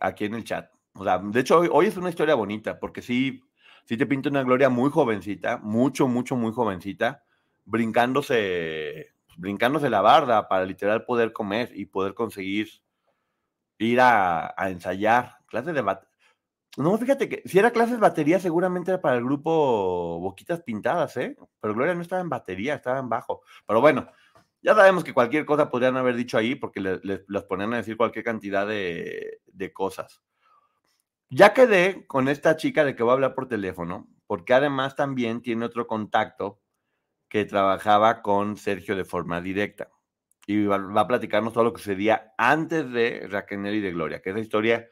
aquí en el chat. O sea, de hecho, hoy, es una historia bonita, porque sí, sí te pinta una Gloria muy jovencita, mucho, mucho, muy jovencita, brincándose, brincándose la barda para literal poder comer y poder conseguir ir a, a ensayar. Clases de no, fíjate que si era clases batería, seguramente era para el grupo Boquitas Pintadas, ¿eh? Pero Gloria no estaba en batería, estaba en bajo. Pero bueno, ya sabemos que cualquier cosa podrían haber dicho ahí porque les, les, les a decir cualquier cantidad de, de, cosas. Ya quedé con esta chica de que voy a hablar por teléfono, porque además también tiene otro contacto que trabajaba con Sergio de forma directa. Y va, va a platicarnos todo lo que sucedía antes de Raquel y de Gloria, que esa historia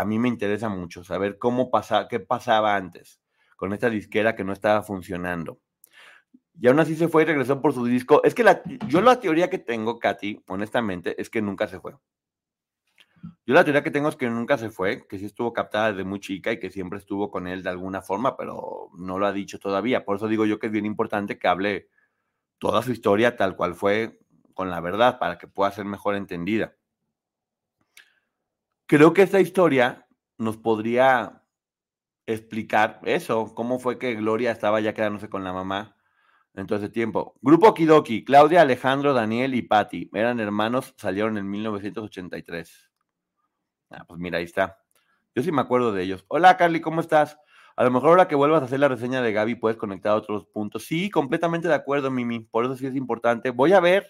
a mí me interesa mucho saber cómo pasa, qué pasaba antes con esta disquera que no estaba funcionando. Y aún así se fue y regresó por su disco. Es que yo la teoría que tengo, Katy, honestamente, es que nunca se fue. Yo la teoría que tengo es que nunca se fue, que sí estuvo captada desde muy chica y que siempre estuvo con él de alguna forma, pero no lo ha dicho todavía. Por eso digo yo que es bien importante que hable toda su historia tal cual fue con la verdad, para que pueda ser mejor entendida creo que esta historia nos podría explicar eso, cómo fue que Gloria estaba ya quedándose con la mamá en todo ese tiempo. Grupo Kidoki, Claudia, Alejandro, Daniel y Patti, eran hermanos, salieron en 1983. Ah, pues mira, ahí está. Yo sí me acuerdo de ellos. Hola, Carly, ¿cómo estás? A lo mejor ahora que vuelvas a hacer la reseña de Gaby puedes conectar a otros puntos. Sí, completamente de acuerdo, Mimi. Por eso sí es importante. Voy a ver.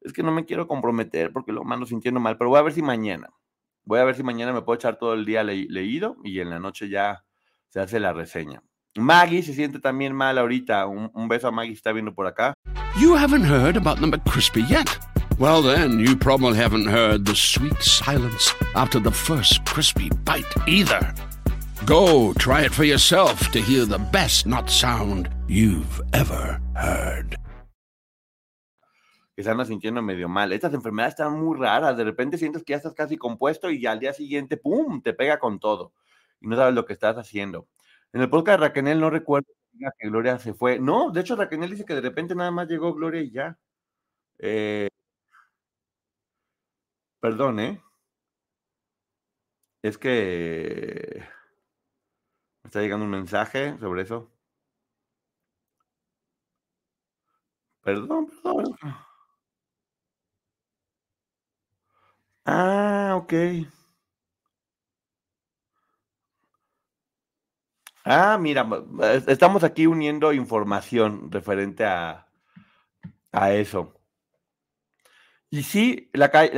Es que no me quiero comprometer porque lo mando sintiendo mal, pero voy a ver si mañana Voy a ver si mañana me puedo echar todo el día le leído y en la noche ya se hace la reseña. Maggie se siente también mal ahorita. Un, un beso a Maggie, está viendo por acá. You haven't heard about the McCrispy yet. Well, then, you probably haven't heard the sweet silence after the first crispy bite either. Go try it for yourself to hear the best not sound you've ever heard que se anda sintiendo medio mal. Estas enfermedades están muy raras. De repente sientes que ya estás casi compuesto y ya al día siguiente, ¡pum!, te pega con todo. Y no sabes lo que estás haciendo. En el podcast de Raquel no recuerdo que Gloria se fue. No, de hecho Raquel dice que de repente nada más llegó Gloria y ya. Eh, perdón, ¿eh? Es que me está llegando un mensaje sobre eso. Perdón, perdón. Ah, ok. Ah, mira, estamos aquí uniendo información referente a, a eso. Y sí, la calle,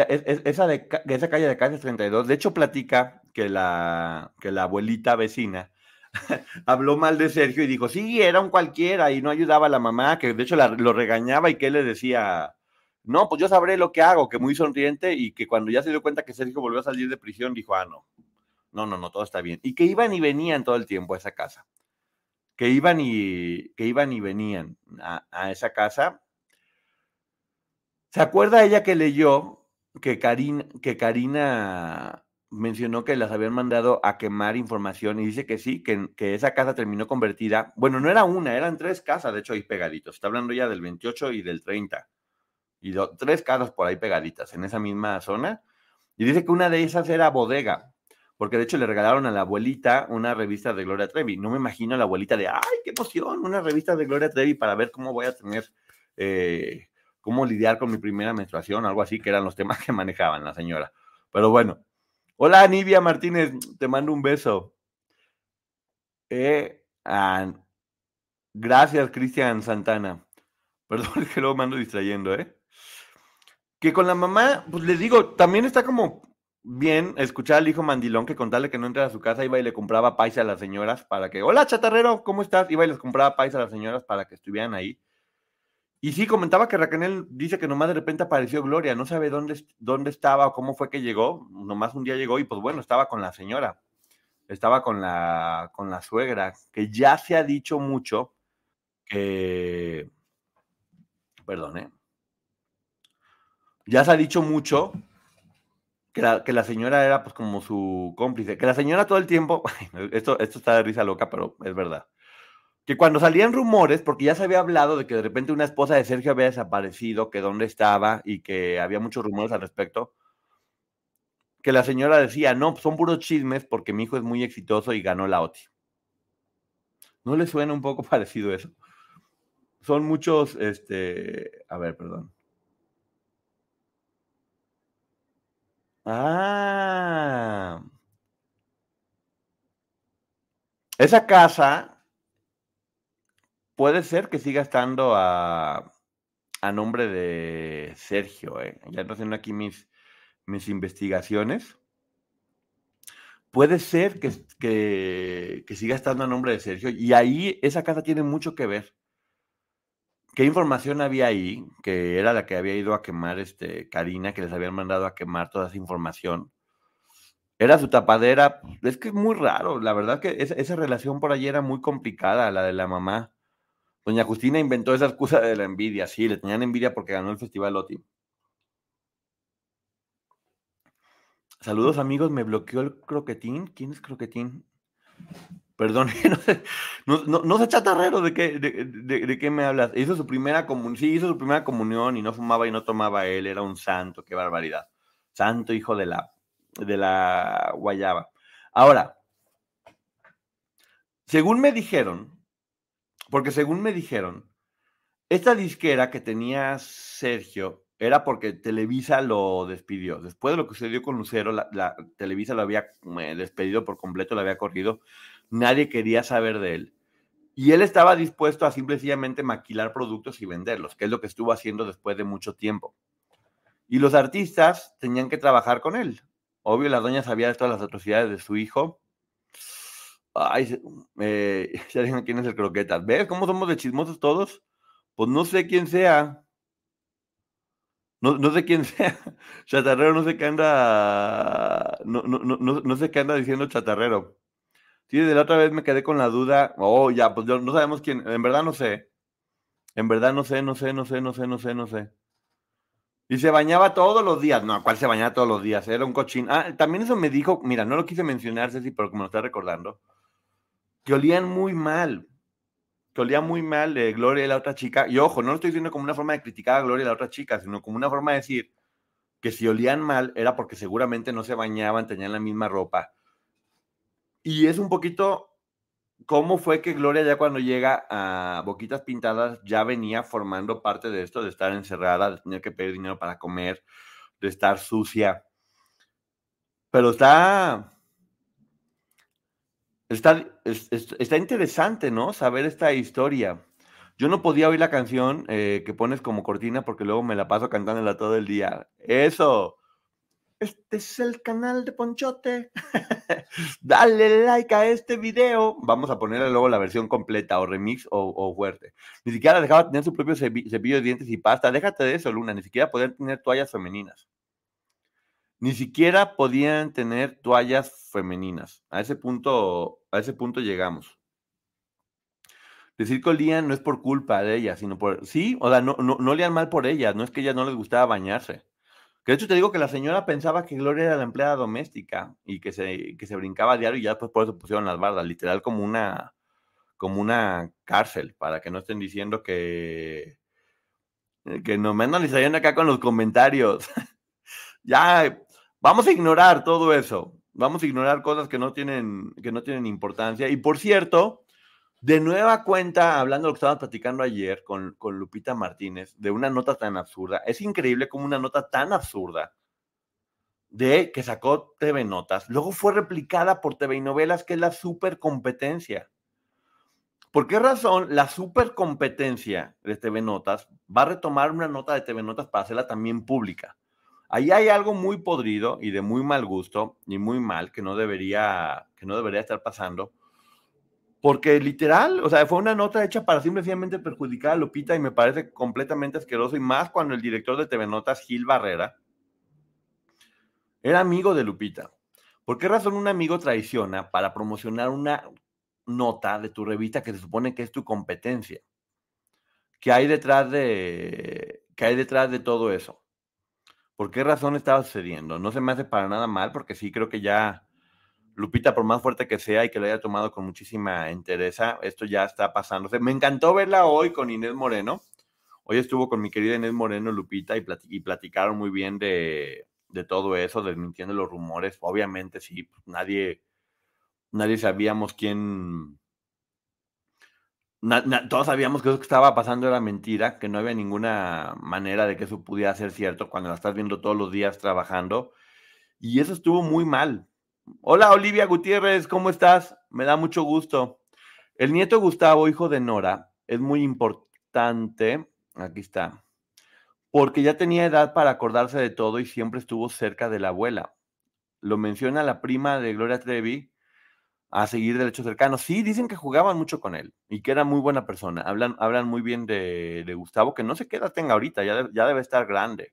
esa, de, esa calle de Casas 32, de hecho platica que la, que la abuelita vecina habló mal de Sergio y dijo, sí, era un cualquiera y no ayudaba a la mamá, que de hecho lo regañaba y que le decía, no, pues yo sabré lo que hago, que muy sonriente y que cuando ya se dio cuenta que Sergio volvió a salir de prisión, dijo, ah, no, no, no, no, todo está bien. Y que iban y venían todo el tiempo a esa casa, que iban y, que iban y venían a, a esa casa ¿Se acuerda ella que leyó que Karina, que Karina mencionó que las habían mandado a quemar información y dice que sí, que, que, esa casa terminó convertida, bueno, no era una, eran tres casas, de hecho, ahí pegaditos. Está hablando ya del 28 y del 30. Y tres casas por ahí pegaditas, en esa misma zona. Y dice que una de esas era bodega, porque de hecho le regalaron a la abuelita una revista de Gloria Trevi. No me imagino a la abuelita de, ay, qué emoción, una revista de Gloria Trevi para ver cómo voy a tener eh, cómo lidiar con mi primera menstruación, algo así, que eran los temas que manejaban la señora. Pero bueno. Hola, Nivia Martínez, te mando un beso. Eh, gracias, Cristian Santana. Perdón que luego me ando distrayendo, ¿eh? Que con la mamá, pues les digo, también está como bien escuchar al hijo mandilón que contarle que no entra a su casa, iba y le compraba paisa a las señoras para que, hola chatarrero, ¿cómo estás? Iba y les compraba paisa a las señoras para que estuvieran ahí. Y sí, comentaba que Raquel dice que nomás de repente apareció Gloria, no sabe dónde, dónde estaba o cómo fue que llegó, nomás un día llegó y pues bueno, estaba con la señora, estaba con la, con la suegra, que ya se ha dicho mucho que, perdón, ¿eh? Ya se ha dicho mucho que la, que la, señora era pues como su cómplice, que la señora todo el tiempo, esto, esto está de risa loca, pero es verdad que cuando salían rumores, porque ya se había hablado de que de repente una esposa de Sergio había desaparecido, que dónde estaba y que había muchos rumores al respecto, que la señora decía, no, son puros chismes porque mi hijo es muy exitoso y ganó la OTI. ¿No le suena un poco parecido eso? Son muchos, este, a ver, perdón. Ah. Esa casa Puede ser que siga estando a, nombre de Sergio, ¿eh? ya estoy haciendo aquí mis, mis investigaciones. Puede ser que, que, siga estando a nombre de Sergio y ahí esa casa tiene mucho que ver. ¿Qué información había ahí? Que era la que había ido a quemar este Karina, que les habían mandado a quemar toda esa información. Era su tapadera. Es que es muy raro. La verdad que esa, esa relación por allí era muy complicada, la de la mamá. Doña Justina inventó esa excusa de la envidia. Sí, le tenían envidia porque ganó el Festival OTI. Saludos amigos, me bloqueó el croquetín. ¿Quién es croquetín? Perdón, no sé, no, sé chatarrero de qué, de, qué me hablas. Hizo su primera comunión, sí, hizo su primera comunión y no fumaba y no tomaba él, era un santo, qué barbaridad. Santo hijo de la, de la guayaba. Ahora, según me dijeron, porque según me dijeron, esta disquera que tenía Sergio era porque Televisa lo despidió. Después de lo que sucedió con Lucero, Televisa lo había eh, despedido por completo, lo había corrido. Nadie quería saber de él. Y él estaba dispuesto a simplemente maquilar productos y venderlos, que es lo que estuvo haciendo después de mucho tiempo. Y los artistas tenían que trabajar con él. Obvio, la doña sabía de todas las atrocidades de su hijo Ay, eh, ya quién es el croquetas. ¿Ves cómo somos de chismosos todos? Pues no sé quién sea. No, no sé quién sea. Chatarrero, no sé qué anda. No, no, no, no sé qué anda diciendo chatarrero. Sí, desde la otra vez me quedé con la duda. Oh, ya, pues yo, no sabemos quién. En verdad no sé. En verdad no sé, no sé, no sé, no sé, no sé, no sé. Y se bañaba todos los días. No, ¿cuál se bañaba todos los días? Era un cochín. Ah, también eso me dijo, mira, no lo quise mencionar, Ceci, pero como lo está recordando que olían muy mal, que olía muy mal de Gloria y la otra chica. Y ojo, no lo estoy diciendo como una forma de criticar a Gloria y la otra chica, sino como una forma de decir que si olían mal era porque seguramente no se bañaban, tenían la misma ropa. Y es un poquito cómo fue que Gloria ya cuando llega a Boquitas Pintadas ya venía formando parte de esto, de estar encerrada, de tener que pedir dinero para comer, de estar sucia. Pero está, está, está interesante, ¿no? Saber esta historia. Yo no podía oír la canción eh, que pones como cortina porque luego me la paso cantándola todo el día. Eso. Este es el canal de Ponchote. Dale like a este video. Vamos a ponerle luego la versión completa o remix o, fuerte. Ni siquiera dejaba tener su propio cepillo de dientes y pasta. Déjate de eso, Luna. Ni siquiera podían tener toallas femeninas. Ni siquiera podían tener toallas femeninas. A ese punto, a ese punto llegamos. Decir que olían no es por culpa de ellas, sino por. Sí, o sea, no, no, no olían mal por ellas, no es que ellas no les gustaba bañarse. Que de hecho te digo que la señora pensaba que Gloria era la empleada doméstica y que se, que se brincaba a diario y ya después por eso pusieron las bardas, literal como una, como una cárcel, para que no estén diciendo que, que no me analizarían acá con los comentarios. ya, vamos a ignorar todo eso. Vamos a ignorar cosas que no tienen, que no tienen importancia. Y por cierto, de nueva cuenta, hablando de lo que estábamos platicando ayer con, con, Lupita Martínez, de una nota tan absurda, es increíble como una nota tan absurda de que sacó TV Notas, luego fue replicada por TV Novelas, que es la supercompetencia. ¿Por qué razón la supercompetencia de TV Notas va a retomar una nota de TV Notas para hacerla también pública? Ahí hay algo muy podrido y de muy mal gusto y muy mal que no debería, que no debería estar pasando porque literal, o sea, fue una nota hecha para simplemente perjudicar a Lupita y me parece completamente asqueroso y más cuando el director de TV Notas, Gil Barrera, era amigo de Lupita. ¿Por qué razón un amigo traiciona para promocionar una nota de tu revista que se supone que es tu competencia? ¿Qué hay detrás de, qué hay detrás de todo eso? ¿Por qué razón estaba sucediendo? No se me hace para nada mal porque sí creo que ya Lupita, por más fuerte que sea y que lo haya tomado con muchísima entereza, esto ya está pasándose. Me encantó verla hoy con Inés Moreno. Hoy estuvo con mi querida Inés Moreno, Lupita, y, y platicaron muy bien de, todo eso, desmintiendo los rumores. Obviamente, sí, pues, nadie, nadie sabíamos quién. todos sabíamos que eso que estaba pasando era mentira, que no había ninguna manera de que eso pudiera ser cierto cuando la estás viendo todos los días trabajando. Y eso estuvo muy mal, Hola Olivia Gutiérrez, ¿cómo estás? Me da mucho gusto. El nieto Gustavo, hijo de Nora, es muy importante. Aquí está. Porque ya tenía edad para acordarse de todo y siempre estuvo cerca de la abuela. Lo menciona la prima de Gloria Trevi a seguir derechos cercanos. Sí, dicen que jugaban mucho con él y que era muy buena persona. Hablan, hablan muy bien de, Gustavo, que no sé qué edad tenga ahorita, ya, ya debe estar grande.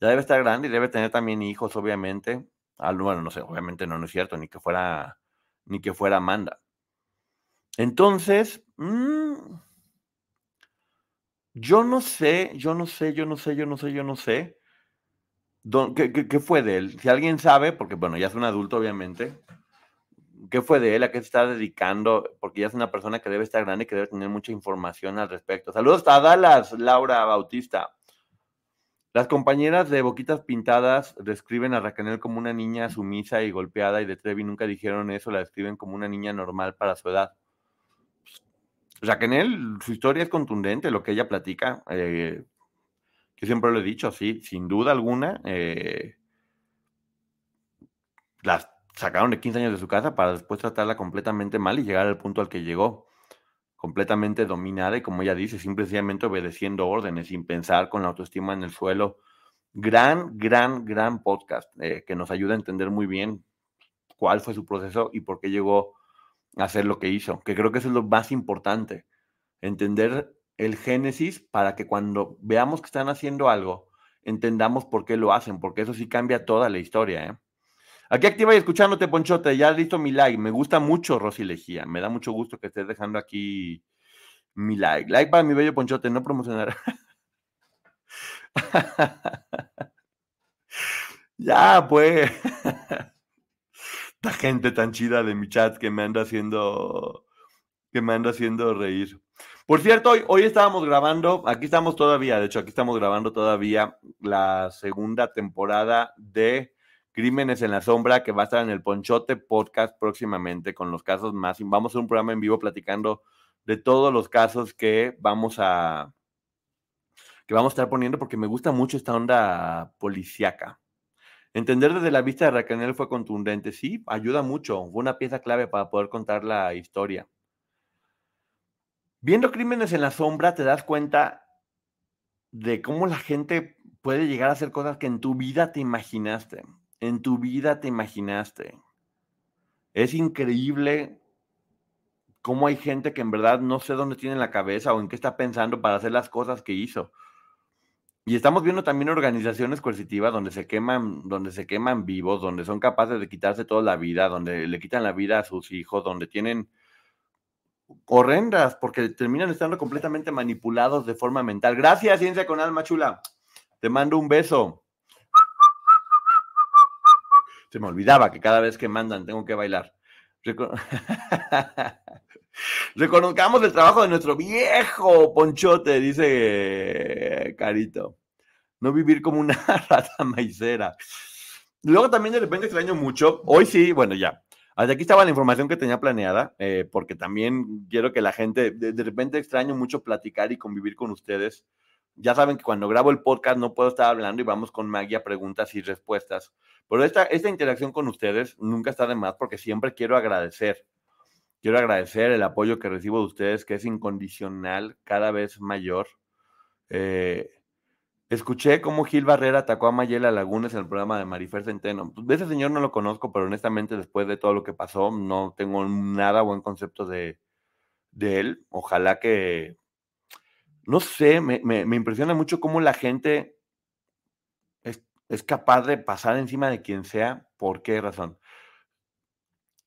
Ya debe estar grande y debe tener también hijos, obviamente bueno, no sé, obviamente no, no es cierto, ni que fuera, ni que fuera Amanda. Entonces, mm, yo no sé, yo no sé, yo no sé, yo no sé, yo no sé. ¿Qué, qué, fue de él? Si alguien sabe, porque bueno, ya es un adulto, obviamente, ¿qué fue de él? ¿A qué se está dedicando? Porque ya es una persona que debe estar grande y que debe tener mucha información al respecto. Saludos a Dallas, Laura Bautista. Las compañeras de Boquitas Pintadas describen a Raquel como una niña sumisa y golpeada y de Trevi nunca dijeron eso, la describen como una niña normal para su edad. Raquel, su historia es contundente, lo que ella platica. Eh, yo siempre lo he dicho, sí, sin duda alguna. Eh, las sacaron de 15 años de su casa para después tratarla completamente mal y llegar al punto al que llegó completamente dominada y como ella dice, simplemente obedeciendo órdenes, sin pensar con la autoestima en el suelo. Gran, gran, gran podcast eh, que nos ayuda a entender muy bien cuál fue su proceso y por qué llegó a hacer lo que hizo, que creo que eso es lo más importante, entender el génesis para que cuando veamos que están haciendo algo, entendamos por qué lo hacen, porque eso sí cambia toda la historia. ¿eh? Aquí activa y escuchándote, Ponchote. Ya listo mi like. Me gusta mucho Rosy Lejía. Me da mucho gusto que estés dejando aquí mi like. Like para mi bello Ponchote, no promocionar. ya, pues. Esta gente tan chida de mi chat que me anda haciendo. que me anda haciendo reír. Por cierto, hoy, hoy estábamos grabando, aquí estamos todavía, de hecho, aquí estamos grabando todavía la segunda temporada de Crímenes en la Sombra, que va a estar en el Ponchote Podcast próximamente con los casos más. Vamos a un programa en vivo platicando de todos los casos que vamos a que vamos a estar poniendo porque me gusta mucho esta onda policíaca. Entender desde la vista de Raquel fue contundente, sí, ayuda mucho, fue una pieza clave para poder contar la historia. Viendo crímenes en la sombra te das cuenta de cómo la gente puede llegar a hacer cosas que en tu vida te imaginaste, en tu vida te imaginaste. Es increíble cómo hay gente que en verdad no sé dónde tiene la cabeza o en qué está pensando para hacer las cosas que hizo. Y estamos viendo también organizaciones coercitivas donde se queman, donde se queman vivos, donde son capaces de quitarse toda la vida, donde le quitan la vida a sus hijos, donde tienen horrendas, porque terminan estando completamente manipulados de forma mental. Gracias, Ciencia con Alma Chula. Te mando un beso. Se me olvidaba que cada vez que mandan tengo que bailar. Reconozcamos el trabajo de nuestro viejo Ponchote, dice Carito. No vivir como una rata maicera. Luego también de repente extraño mucho. Hoy sí, bueno, ya. Hasta aquí estaba la información que tenía planeada, eh, porque también quiero que la gente, de, repente extraño mucho platicar y convivir con ustedes. Ya saben que cuando grabo el podcast no puedo estar hablando y vamos con magia, preguntas y respuestas. Pero esta, esta interacción con ustedes nunca está de más porque siempre quiero agradecer. Quiero agradecer el apoyo que recibo de ustedes, que es incondicional, cada vez mayor. Eh, escuché cómo Gil Barrera atacó a Mayela Lagunes en el programa de Marifer Centeno. Pues, de ese señor no lo conozco, pero honestamente, después de todo lo que pasó, no tengo nada buen concepto de, él. Ojalá que. No sé, me, impresiona mucho cómo la gente es, es capaz de pasar encima de quien sea. ¿Por qué razón?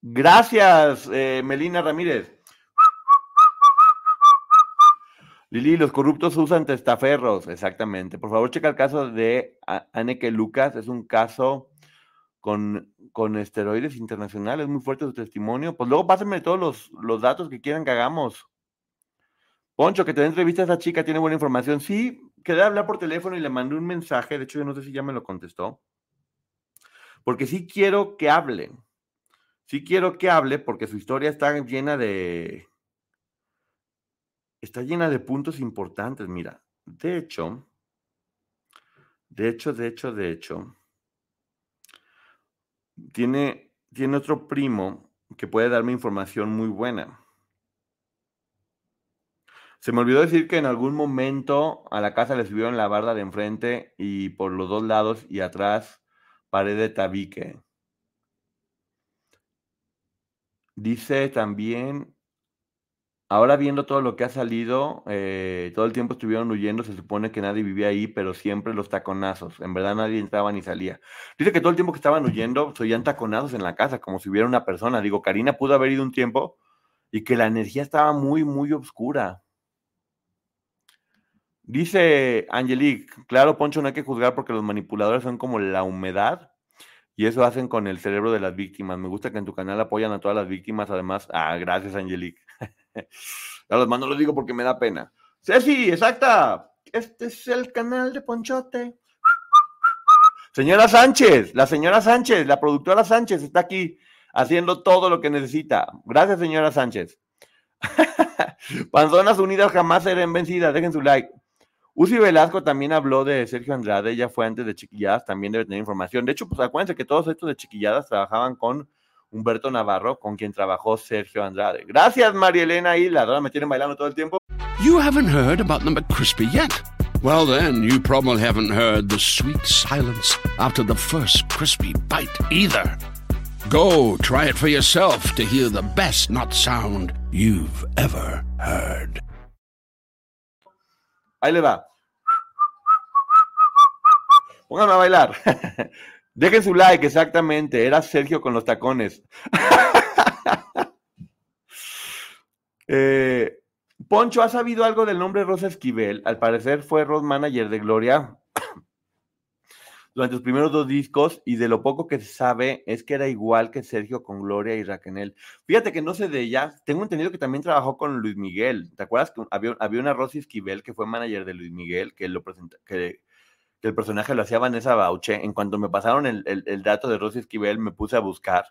Gracias, eh, Melina Ramírez. Lili, los corruptos usan testaferros, exactamente. Por favor, checa el caso de Anneke Lucas. Es un caso con, con esteroides internacionales. Muy fuerte su testimonio. Pues luego pásenme todos los, los datos que quieran que hagamos. Poncho, que te dé entrevista a esa chica, tiene buena información. Sí, quedé a hablar por teléfono y le mandé un mensaje. De hecho, yo no sé si ya me lo contestó. Porque sí quiero que hablen sí quiero que hable porque su historia está llena de... Está llena de puntos importantes, mira. De hecho, de hecho, de hecho, de hecho, tiene, tiene otro primo que puede darme información muy buena. Se me olvidó decir que en algún momento a la casa le subieron la barda de enfrente y por los dos lados y atrás pared de tabique. Dice también, ahora viendo todo lo que ha salido, eh, todo el tiempo estuvieron huyendo, se supone que nadie vivía ahí, pero siempre los taconazos. En verdad nadie entraba ni salía. Dice que todo el tiempo que estaban huyendo, se taconazos en la casa, como si hubiera una persona. Digo, Karina pudo haber ido un tiempo y que la energía estaba muy, muy oscura. Dice Angelique, claro, Poncho, no hay que juzgar porque los manipuladores son como la humedad y eso hacen con el cerebro de las víctimas. Me gusta que en tu canal apoyan a todas las víctimas. Además, ah, gracias, Angelique. ya los mando, lo digo porque me da pena. Ceci, exacta. Este es el canal de Ponchote. Señora Sánchez, la señora Sánchez, la productora Sánchez está aquí haciendo todo lo que necesita. Gracias, señora Sánchez. Panzonas unidas jamás serán vencidas. Dejen su like. Uzi Velasco también habló de Sergio Andrade, ella fue antes de Chiquilladas, también debe tener información. De hecho, pues acuérdense que todos estos de Chiquilladas trabajaban con Humberto Navarro, con quien trabajó Sergio Andrade. Gracias, María Elena Isla. Ahora me tienen bailando todo el tiempo. You haven't heard about the McCrispy yet. Well, then, you probably haven't heard the sweet silence after the first crispy bite either. Go try it for yourself to hear the best not sound you've ever heard. Ahí le va. Pónganme a bailar. Dejen su like, exactamente. Era Sergio con los tacones. Eh, Poncho, ¿has sabido algo del nombre Rosa Esquivel? Al parecer fue road manager de Gloria durante los primeros dos discos y de lo poco que se sabe es que era igual que Sergio con Gloria y Raquel. Fíjate que no sé de ella, tengo entendido que también trabajó con Luis Miguel. ¿Te acuerdas que había, una Rosy Esquivel que fue manager de Luis Miguel que lo presentó, que, que el personaje lo hacía Vanessa Bauche. En cuanto me pasaron el, el, dato de Rosy Esquivel, me puse a buscar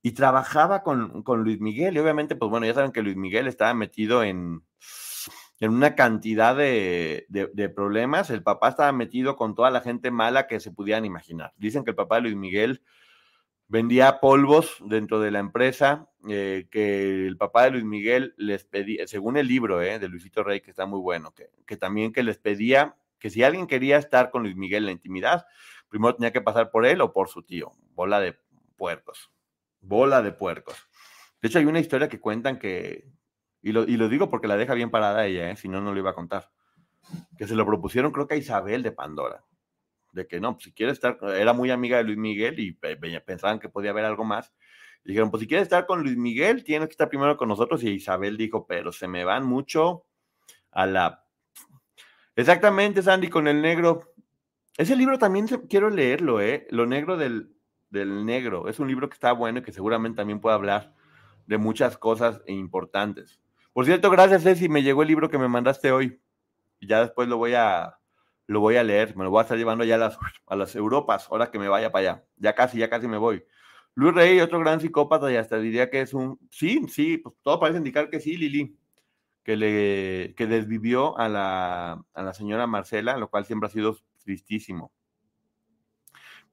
y trabajaba con, con, Luis Miguel. Y obviamente, pues bueno, ya saben que Luis Miguel estaba metido en, en una cantidad de, problemas. El papá estaba metido con toda la gente mala que se pudieran imaginar. Dicen que el papá de Luis Miguel vendía polvos dentro de la empresa, eh, que el papá de Luis Miguel les pedía, según el libro eh, de Luisito Rey, que está muy bueno, que, que también que les pedía que si alguien quería estar con Luis Miguel en la intimidad, primero tenía que pasar por él o por su tío. Bola de puercos. Bola de puercos. De hecho, hay una historia que cuentan que, y lo, y lo digo porque la deja bien parada ella, ¿eh? si no, no lo iba a contar, que se lo propusieron creo que a Isabel de Pandora, de que no, pues si quiere estar, era muy amiga de Luis Miguel y pensaban que podía haber algo más. Y dijeron, pues si quiere estar con Luis Miguel, tiene que estar primero con nosotros. Y Isabel dijo, pero se me van mucho a la Exactamente, Sandy, con el negro. Ese libro también quiero leerlo, ¿eh? Lo negro del, del negro. Es un libro que está bueno y que seguramente también puede hablar de muchas cosas importantes. Por cierto, gracias, Ceci. Me llegó el libro que me mandaste hoy. Ya después lo voy a, lo voy a leer. Me lo voy a estar llevando ya a las, a las Europas, ahora que me vaya para allá. Ya casi, ya casi me voy. Luis Rey, otro gran psicópata, y hasta diría que es un. Sí, sí, pues todo parece indicar que sí, Lili que, le, que desvivió a la, a la señora Marcela, lo cual siempre ha sido tristísimo.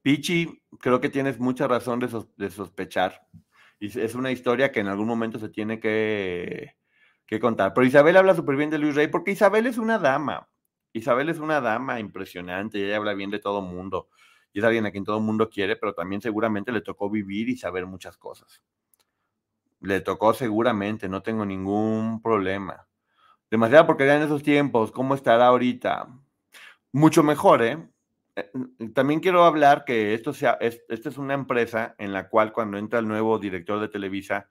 Pichi, creo que tienes mucha razón de, sospechar. Y es una historia que en algún momento se tiene que, que contar. Pero Isabel habla súper bien de Luis Rey, porque Isabel es una dama. Isabel es una dama impresionante, ella habla bien de todo mundo. Y es alguien a quien todo mundo quiere, pero también seguramente le tocó vivir y saber muchas cosas. Le tocó seguramente, no tengo ningún problema. Demasiada porquería en esos tiempos, ¿cómo estará ahorita? Mucho mejor, ¿eh? eh también quiero hablar que esto sea, es, esta es una empresa en la cual cuando entra el nuevo director de Televisa,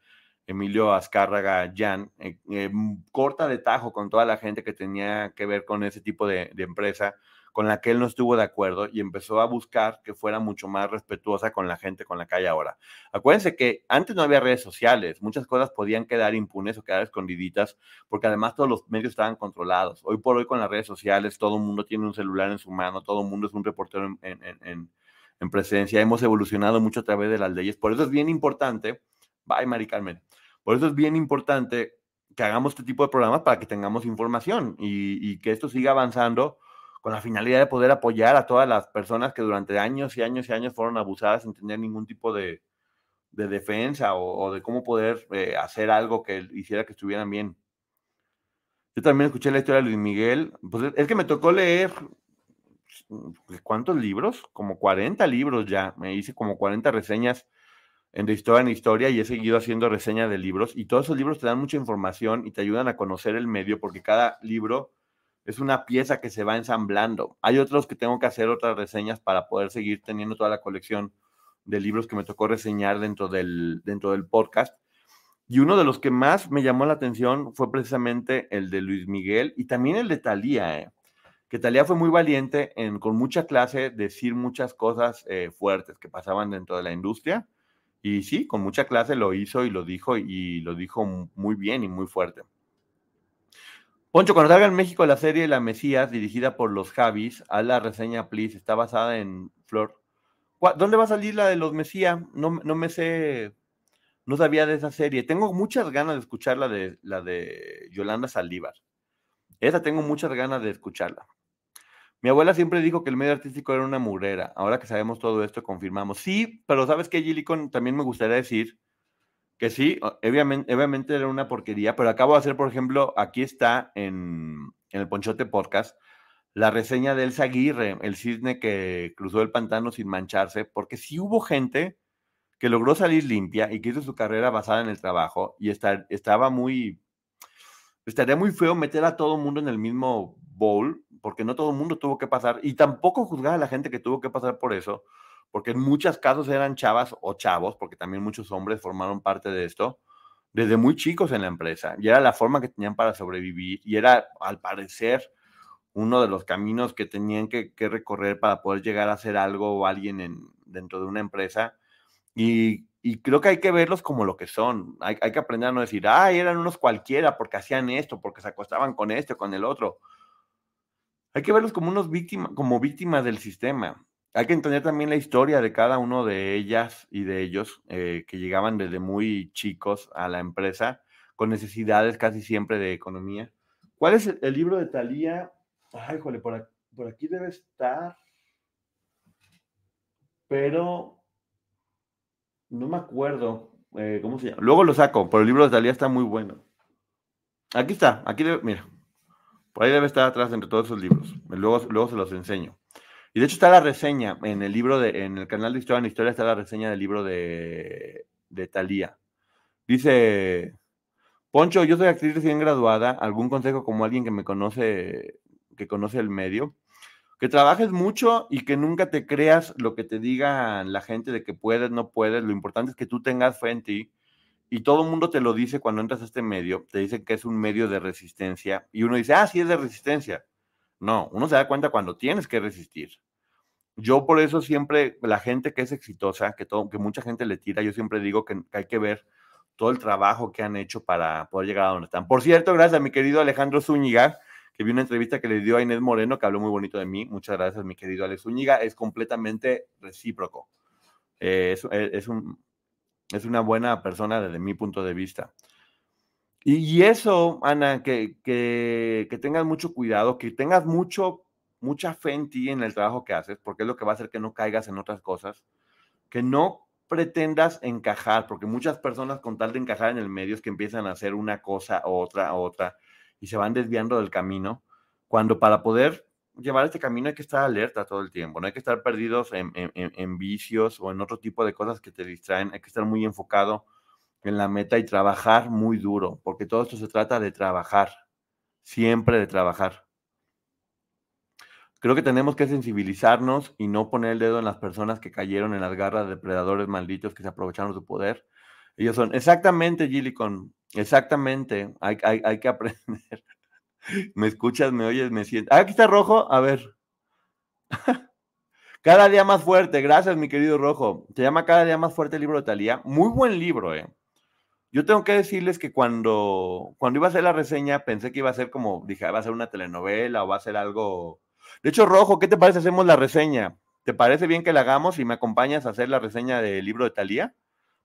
Emilio Azcárraga Jan, eh, eh, corta de tajo con toda la gente que tenía que ver con ese tipo de, empresa, con la que él no estuvo de acuerdo y empezó a buscar que fuera mucho más respetuosa con la gente con la que hay ahora. Acuérdense que antes no había redes sociales, muchas cosas podían quedar impunes o quedar escondididitas, porque además todos los medios estaban controlados. Hoy por hoy con las redes sociales todo el mundo tiene un celular en su mano, todo el mundo es un reportero en, en presencia, hemos evolucionado mucho a través de las leyes, por eso es bien importante, bye Mari Carmen, por eso es bien importante que hagamos este tipo de programas para que tengamos información y, y que esto siga avanzando con la finalidad de poder apoyar a todas las personas que durante años y años y años fueron abusadas sin tener ningún tipo de, defensa o, de cómo poder eh, hacer algo que hiciera que estuvieran bien. Yo también escuché la historia de Luis Miguel. Pues es que me tocó leer, pues, ¿cuántos libros? Como 40 libros ya. Me hice como 40 reseñas en historia en historia y he seguido haciendo reseñas de libros. Y todos esos libros te dan mucha información y te ayudan a conocer el medio porque cada libro es una pieza que se va ensamblando. Hay otros que tengo que hacer otras reseñas para poder seguir teniendo toda la colección de libros que me tocó reseñar dentro del, dentro del podcast. Y uno de los que más me llamó la atención fue precisamente el de Luis Miguel y también el de Talía, ¿eh? que Talía fue muy valiente en con mucha clase decir muchas cosas eh, fuertes que pasaban dentro de la industria. Y sí, con mucha clase lo hizo y lo dijo y lo dijo muy bien y muy fuerte. Poncho, cuando salga en México la serie La Mesías, dirigida por los Javis, a la reseña, please, está basada en Flor. ¿Dónde va a salir la de los Mesías? No, no me sé, no sabía de esa serie. Tengo muchas ganas de escuchar la de, la de Yolanda Saldívar. Esa tengo muchas ganas de escucharla. Mi abuela siempre dijo que el medio artístico era una murera. Ahora que sabemos todo esto, confirmamos. Sí, pero ¿sabes qué, Gilicon? También me gustaría decir que sí, obviamente, era una porquería, pero acabo de hacer, por ejemplo, aquí está en, el Ponchote Podcast, la reseña de Elsa Aguirre, el cisne que cruzó el pantano sin mancharse, porque sí hubo gente que logró salir limpia y que hizo su carrera basada en el trabajo y estaba muy, estaría muy feo meter a todo mundo en el mismo bowl, porque no todo el mundo tuvo que pasar, y tampoco juzgar a la gente que tuvo que pasar por eso, porque en muchos casos eran chavas o chavos, porque también muchos hombres formaron parte de esto, desde muy chicos en la empresa, y era la forma que tenían para sobrevivir, y era, al parecer, uno de los caminos que tenían que, recorrer para poder llegar a ser algo o alguien en, dentro de una empresa. Y, creo que hay que verlos como lo que son. Hay, hay, que aprender a no decir, ay, eran unos cualquiera porque hacían esto, porque se acostaban con este, con el otro hay que verlos como unos víctimas, como víctimas del sistema. Hay que entender también la historia de cada uno de ellas y de ellos eh, que llegaban desde muy chicos a la empresa con necesidades casi siempre de economía. ¿Cuál es el, libro de Talía? Ay, jole, por por aquí debe estar. Pero no me acuerdo eh, cómo se llama. Luego lo saco, pero el libro de Talía está muy bueno. Aquí está, aquí debe, mira. Por ahí debe estar atrás entre todos esos libros. Luego, luego se los enseño. Y de hecho está la reseña en el libro de, en el canal de Historia en Historia está la reseña del libro de, de Talía. Dice, Poncho, yo soy actriz recién graduada. ¿Algún consejo como alguien que me conoce, que conoce el medio? Que trabajes mucho y que nunca te creas lo que te diga la gente de que puedes, no puedes. Lo importante es que tú tengas fe en ti. Y todo el mundo te lo dice cuando entras a este medio. Te dicen que es un medio de resistencia. Y uno dice, ah, sí es de resistencia. No, uno se da cuenta cuando tienes que resistir. Yo por eso siempre, la gente que es exitosa, que, todo, que mucha gente le tira, yo siempre digo que, que hay que ver todo el trabajo que han hecho para poder llegar a donde están. Por cierto, gracias a mi querido Alejandro Zúñiga, que vi una entrevista que le dio a Inés Moreno, que habló muy bonito de mí. Muchas gracias, mi querido Alex Zúñiga. Es completamente recíproco. Eh, es, eh, es, un, es, una buena persona desde mi punto de vista. Y, eso, Ana, que, que, que, tengas mucho cuidado, que tengas mucho, mucha fe en ti, en el trabajo que haces, porque es lo que va a hacer que no caigas en otras cosas, que no pretendas encajar, porque muchas personas con tal de encajar en el medio es que empiezan a hacer una cosa, otra, otra, y se van desviando del camino, cuando para poder llevar este camino hay que estar alerta todo el tiempo, no hay que estar perdidos en, en, vicios o en otro tipo de cosas que te distraen, hay que estar muy enfocado en la meta y trabajar muy duro, porque todo esto se trata de trabajar, siempre de trabajar. Creo que tenemos que sensibilizarnos y no poner el dedo en las personas que cayeron en las garras de depredadores malditos que se aprovecharon de su poder. Ellos son exactamente, Gillicon, Exactamente, hay, hay, que aprender. me escuchas, me oyes, me siento. Ah, aquí está Rojo, a ver. Cada día más fuerte, gracias mi querido Rojo. Se llama Cada día más fuerte el libro de Talía. Muy buen libro, eh. Yo tengo que decirles que cuando, cuando iba a hacer la reseña pensé que iba a ser como, dije, ah, va a ser una telenovela o va a ser algo... De hecho, Rojo, ¿qué te parece? Hacemos la reseña. ¿Te parece bien que la hagamos y me acompañas a hacer la reseña del libro de Talía?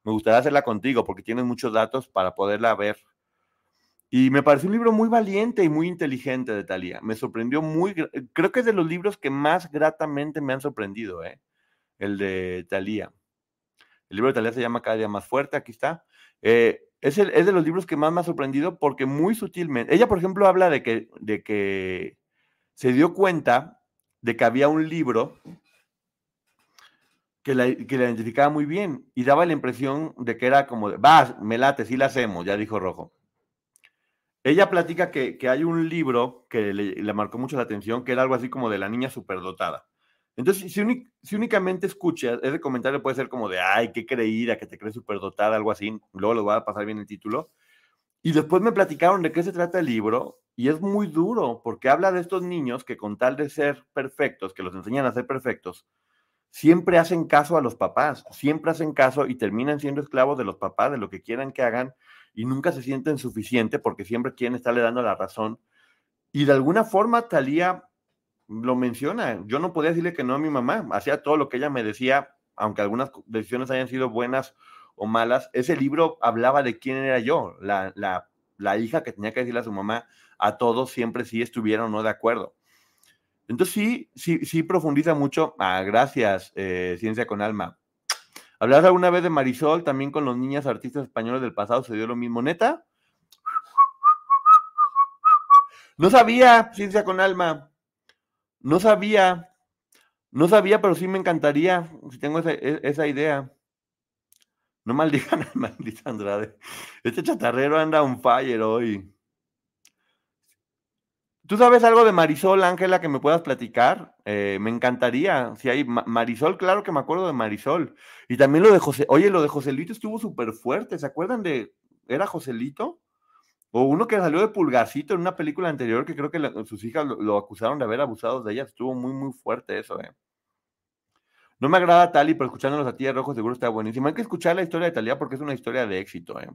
Me gustaría hacerla contigo porque tienes muchos datos para poderla ver. Y me pareció un libro muy valiente y muy inteligente de Talía. Me sorprendió muy, creo que es de los libros que más gratamente me han sorprendido, ¿eh? el de Talía. El libro de Talía se llama Cada día más fuerte, aquí está. Eh, es, es, de los libros que más me ha sorprendido porque muy sutilmente, ella por ejemplo habla de que, de que se dio cuenta de que había un libro que la, identificaba muy bien y daba la impresión de que era como, va, me late, sí la hacemos, ya dijo Rojo. Ella platica que, hay un libro que le, marcó mucho la atención, que era algo así como de la niña superdotada. Entonces, si, únicamente escuchas, ese comentario puede ser como de, ay, qué creída, que te crees superdotada, algo así, luego lo voy a pasar bien el título. Y después me platicaron de qué se trata el libro, y es muy duro, porque habla de estos niños que con tal de ser perfectos, que los enseñan a ser perfectos, siempre hacen caso a los papás, siempre hacen caso y terminan siendo esclavos de los papás, de lo que quieran que hagan, y nunca se sienten suficiente porque siempre quieren estarle dando la razón. Y de alguna forma Talía lo menciona. Yo no podía decirle que no a mi mamá, hacía todo lo que ella me decía, aunque algunas decisiones hayan sido buenas o malas. Ese libro hablaba de quién era yo, la, la, la hija que tenía que decirle a su mamá a todos siempre si estuvieran o no de acuerdo. Entonces sí, sí, sí profundiza mucho. Ah, gracias, eh, Ciencia con Alma. ¿Hablas alguna vez de Marisol? También con los niños artistas españoles del pasado se dio lo mismo, neta. No sabía, Ciencia con Alma. No sabía. No sabía, pero sí me encantaría si tengo esa, e, esa idea. No maldigan a maldita Andrade. Este chatarrero anda un fire hoy. ¿Tú sabes algo de Marisol, Ángela, que me puedas platicar? Eh, me encantaría. Si hay Marisol, claro que me acuerdo de Marisol. Y también lo de José. Oye, lo de Joselito estuvo súper fuerte. ¿Se acuerdan de. ¿Era Joselito? O uno que salió de Pulgarcito en una película anterior que creo que sus hijas lo, acusaron de haber abusado de ella. Estuvo muy, muy fuerte eso, ¿eh? No me agrada Tali, pero escuchándolos a ti de rojo seguro está buenísimo. Hay que escuchar la historia de Talía porque es una historia de éxito, ¿eh?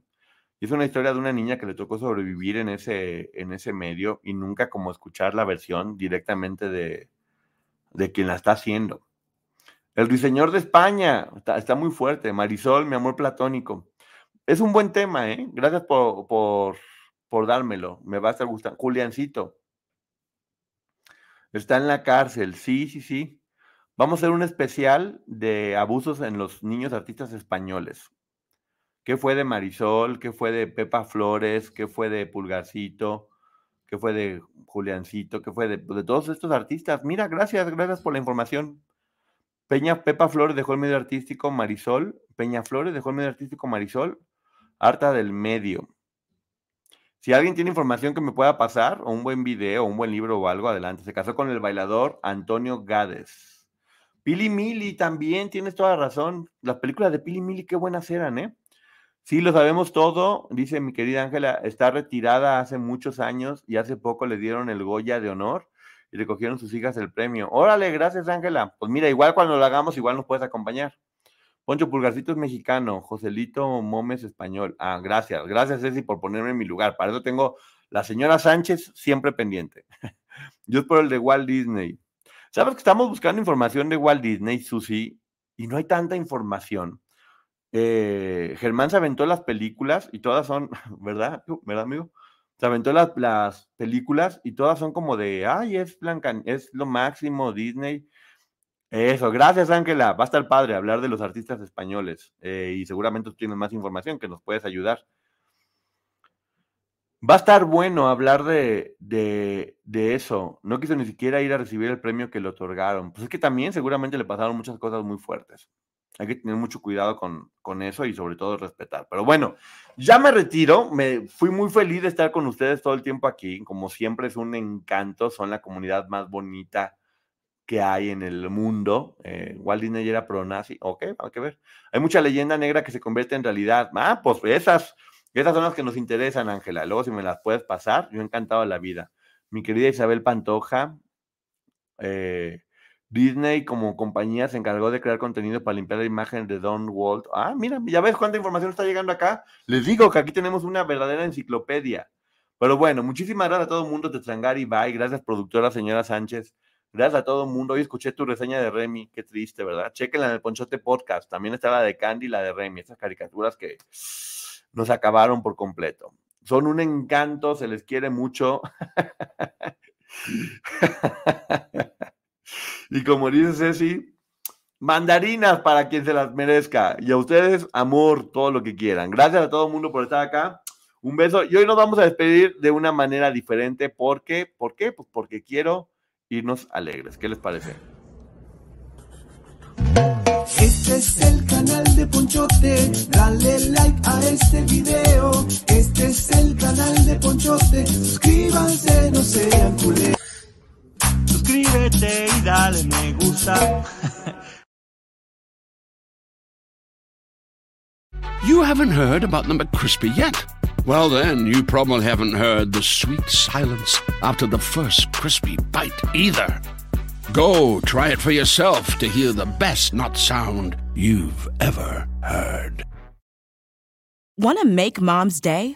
Es una historia de una niña que le tocó sobrevivir en ese, en ese medio y nunca como escuchar la versión directamente de, de quien la está haciendo. El ruiseñor de España está, está, muy fuerte. Marisol, mi amor platónico. Es un buen tema, ¿eh? Gracias por, por, por dármelo. Me va a estar gustando. Juliancito. Está en la cárcel. Sí, sí, sí. Vamos a hacer un especial de abusos en los niños artistas españoles. ¿Qué fue de Marisol? ¿Qué fue de Pepa Flores? ¿Qué fue de Pulgarcito? ¿Qué fue de Juliancito? ¿Qué fue de, de todos estos artistas? Mira, gracias, gracias por la información. Peña Pepa Flores dejó el medio artístico Marisol. Peña Flores dejó el medio artístico Marisol. Harta del medio. Si alguien tiene información que me pueda pasar, o un buen video, o un buen libro o algo, adelante. Se casó con el bailador Antonio Gades. Pili Mili también, tienes toda la razón. Las películas de Pili Mili, qué buenas eran, ¿eh? Sí, lo sabemos todo, dice mi querida Ángela, está retirada hace muchos años y hace poco le dieron el Goya de honor y recogieron sus hijas el premio. Órale, gracias Ángela. Pues mira, igual cuando lo hagamos, igual nos puedes acompañar. Poncho Pulgarcito es mexicano, Joselito Momes español. Ah, gracias, gracias Ceci por ponerme en mi lugar. Para eso tengo la señora Sánchez siempre pendiente. Yo es por el de Walt Disney. ¿Sabes que estamos buscando información de Walt Disney, Susi? Y no hay tanta información. Eh, Germán se aventó las películas y todas son, ¿verdad? ¿Verdad, amigo? Se aventó las, las películas y todas son como de, ay, es Blanca, es lo máximo Disney. Eso, gracias Ángela. Va a estar padre hablar de los artistas españoles eh, y seguramente tienes más información que nos puedes ayudar. Va a estar bueno hablar de, de, de, eso. No quiso ni siquiera ir a recibir el premio que le otorgaron. Pues es que también seguramente le pasaron muchas cosas muy fuertes. Hay que tener mucho cuidado con, con eso y sobre todo respetar. Pero bueno, ya me retiro. Me fui muy feliz de estar con ustedes todo el tiempo aquí. Como siempre es un encanto. Son la comunidad más bonita que hay en el mundo. Eh, Walt Disney era pro-nazi. Ok, hay que ver. Hay mucha leyenda negra que se convierte en realidad. Ah, pues esas, esas son las que nos interesan, Ángela. Luego, si me las puedes pasar, yo encantado la vida. Mi querida Isabel Pantoja, eh, Disney como compañía se encargó de crear contenido para limpiar la imagen de Don Walt. Ah, mira, ya ves cuánta información está llegando acá. Les digo que aquí tenemos una verdadera enciclopedia. Pero bueno, muchísimas gracias a todo el mundo, Tetrangari, bye. Gracias, productora señora Sánchez. Gracias a todo el mundo. Hoy escuché tu reseña de Remy. Qué triste, ¿verdad? Chequenla en el Ponchote Podcast. También está la de Candy y la de Remy. Esas caricaturas que nos acabaron por completo. Son un encanto, se les quiere mucho. y como dice Ceci, mandarinas para quien se las merezca. Y a ustedes, amor, todo lo que quieran. Gracias a todo el mundo por estar acá. Un beso. Y hoy nos vamos a despedir de una manera diferente. ¿Por qué? ¿Por qué? Pues porque quiero irnos alegres. ¿Qué les parece? Este es el canal de Ponchote, dale like a este video. Este es el canal de Ponchote, suscríbanse, no sean culés. Suscríbete y dale me gusta. You haven't heard about the McCrispy yet? Well, then, you probably haven't heard the sweet silence after the first crispy bite either. Go try it for yourself to hear the best not sound you've ever heard. Want to make mom's day?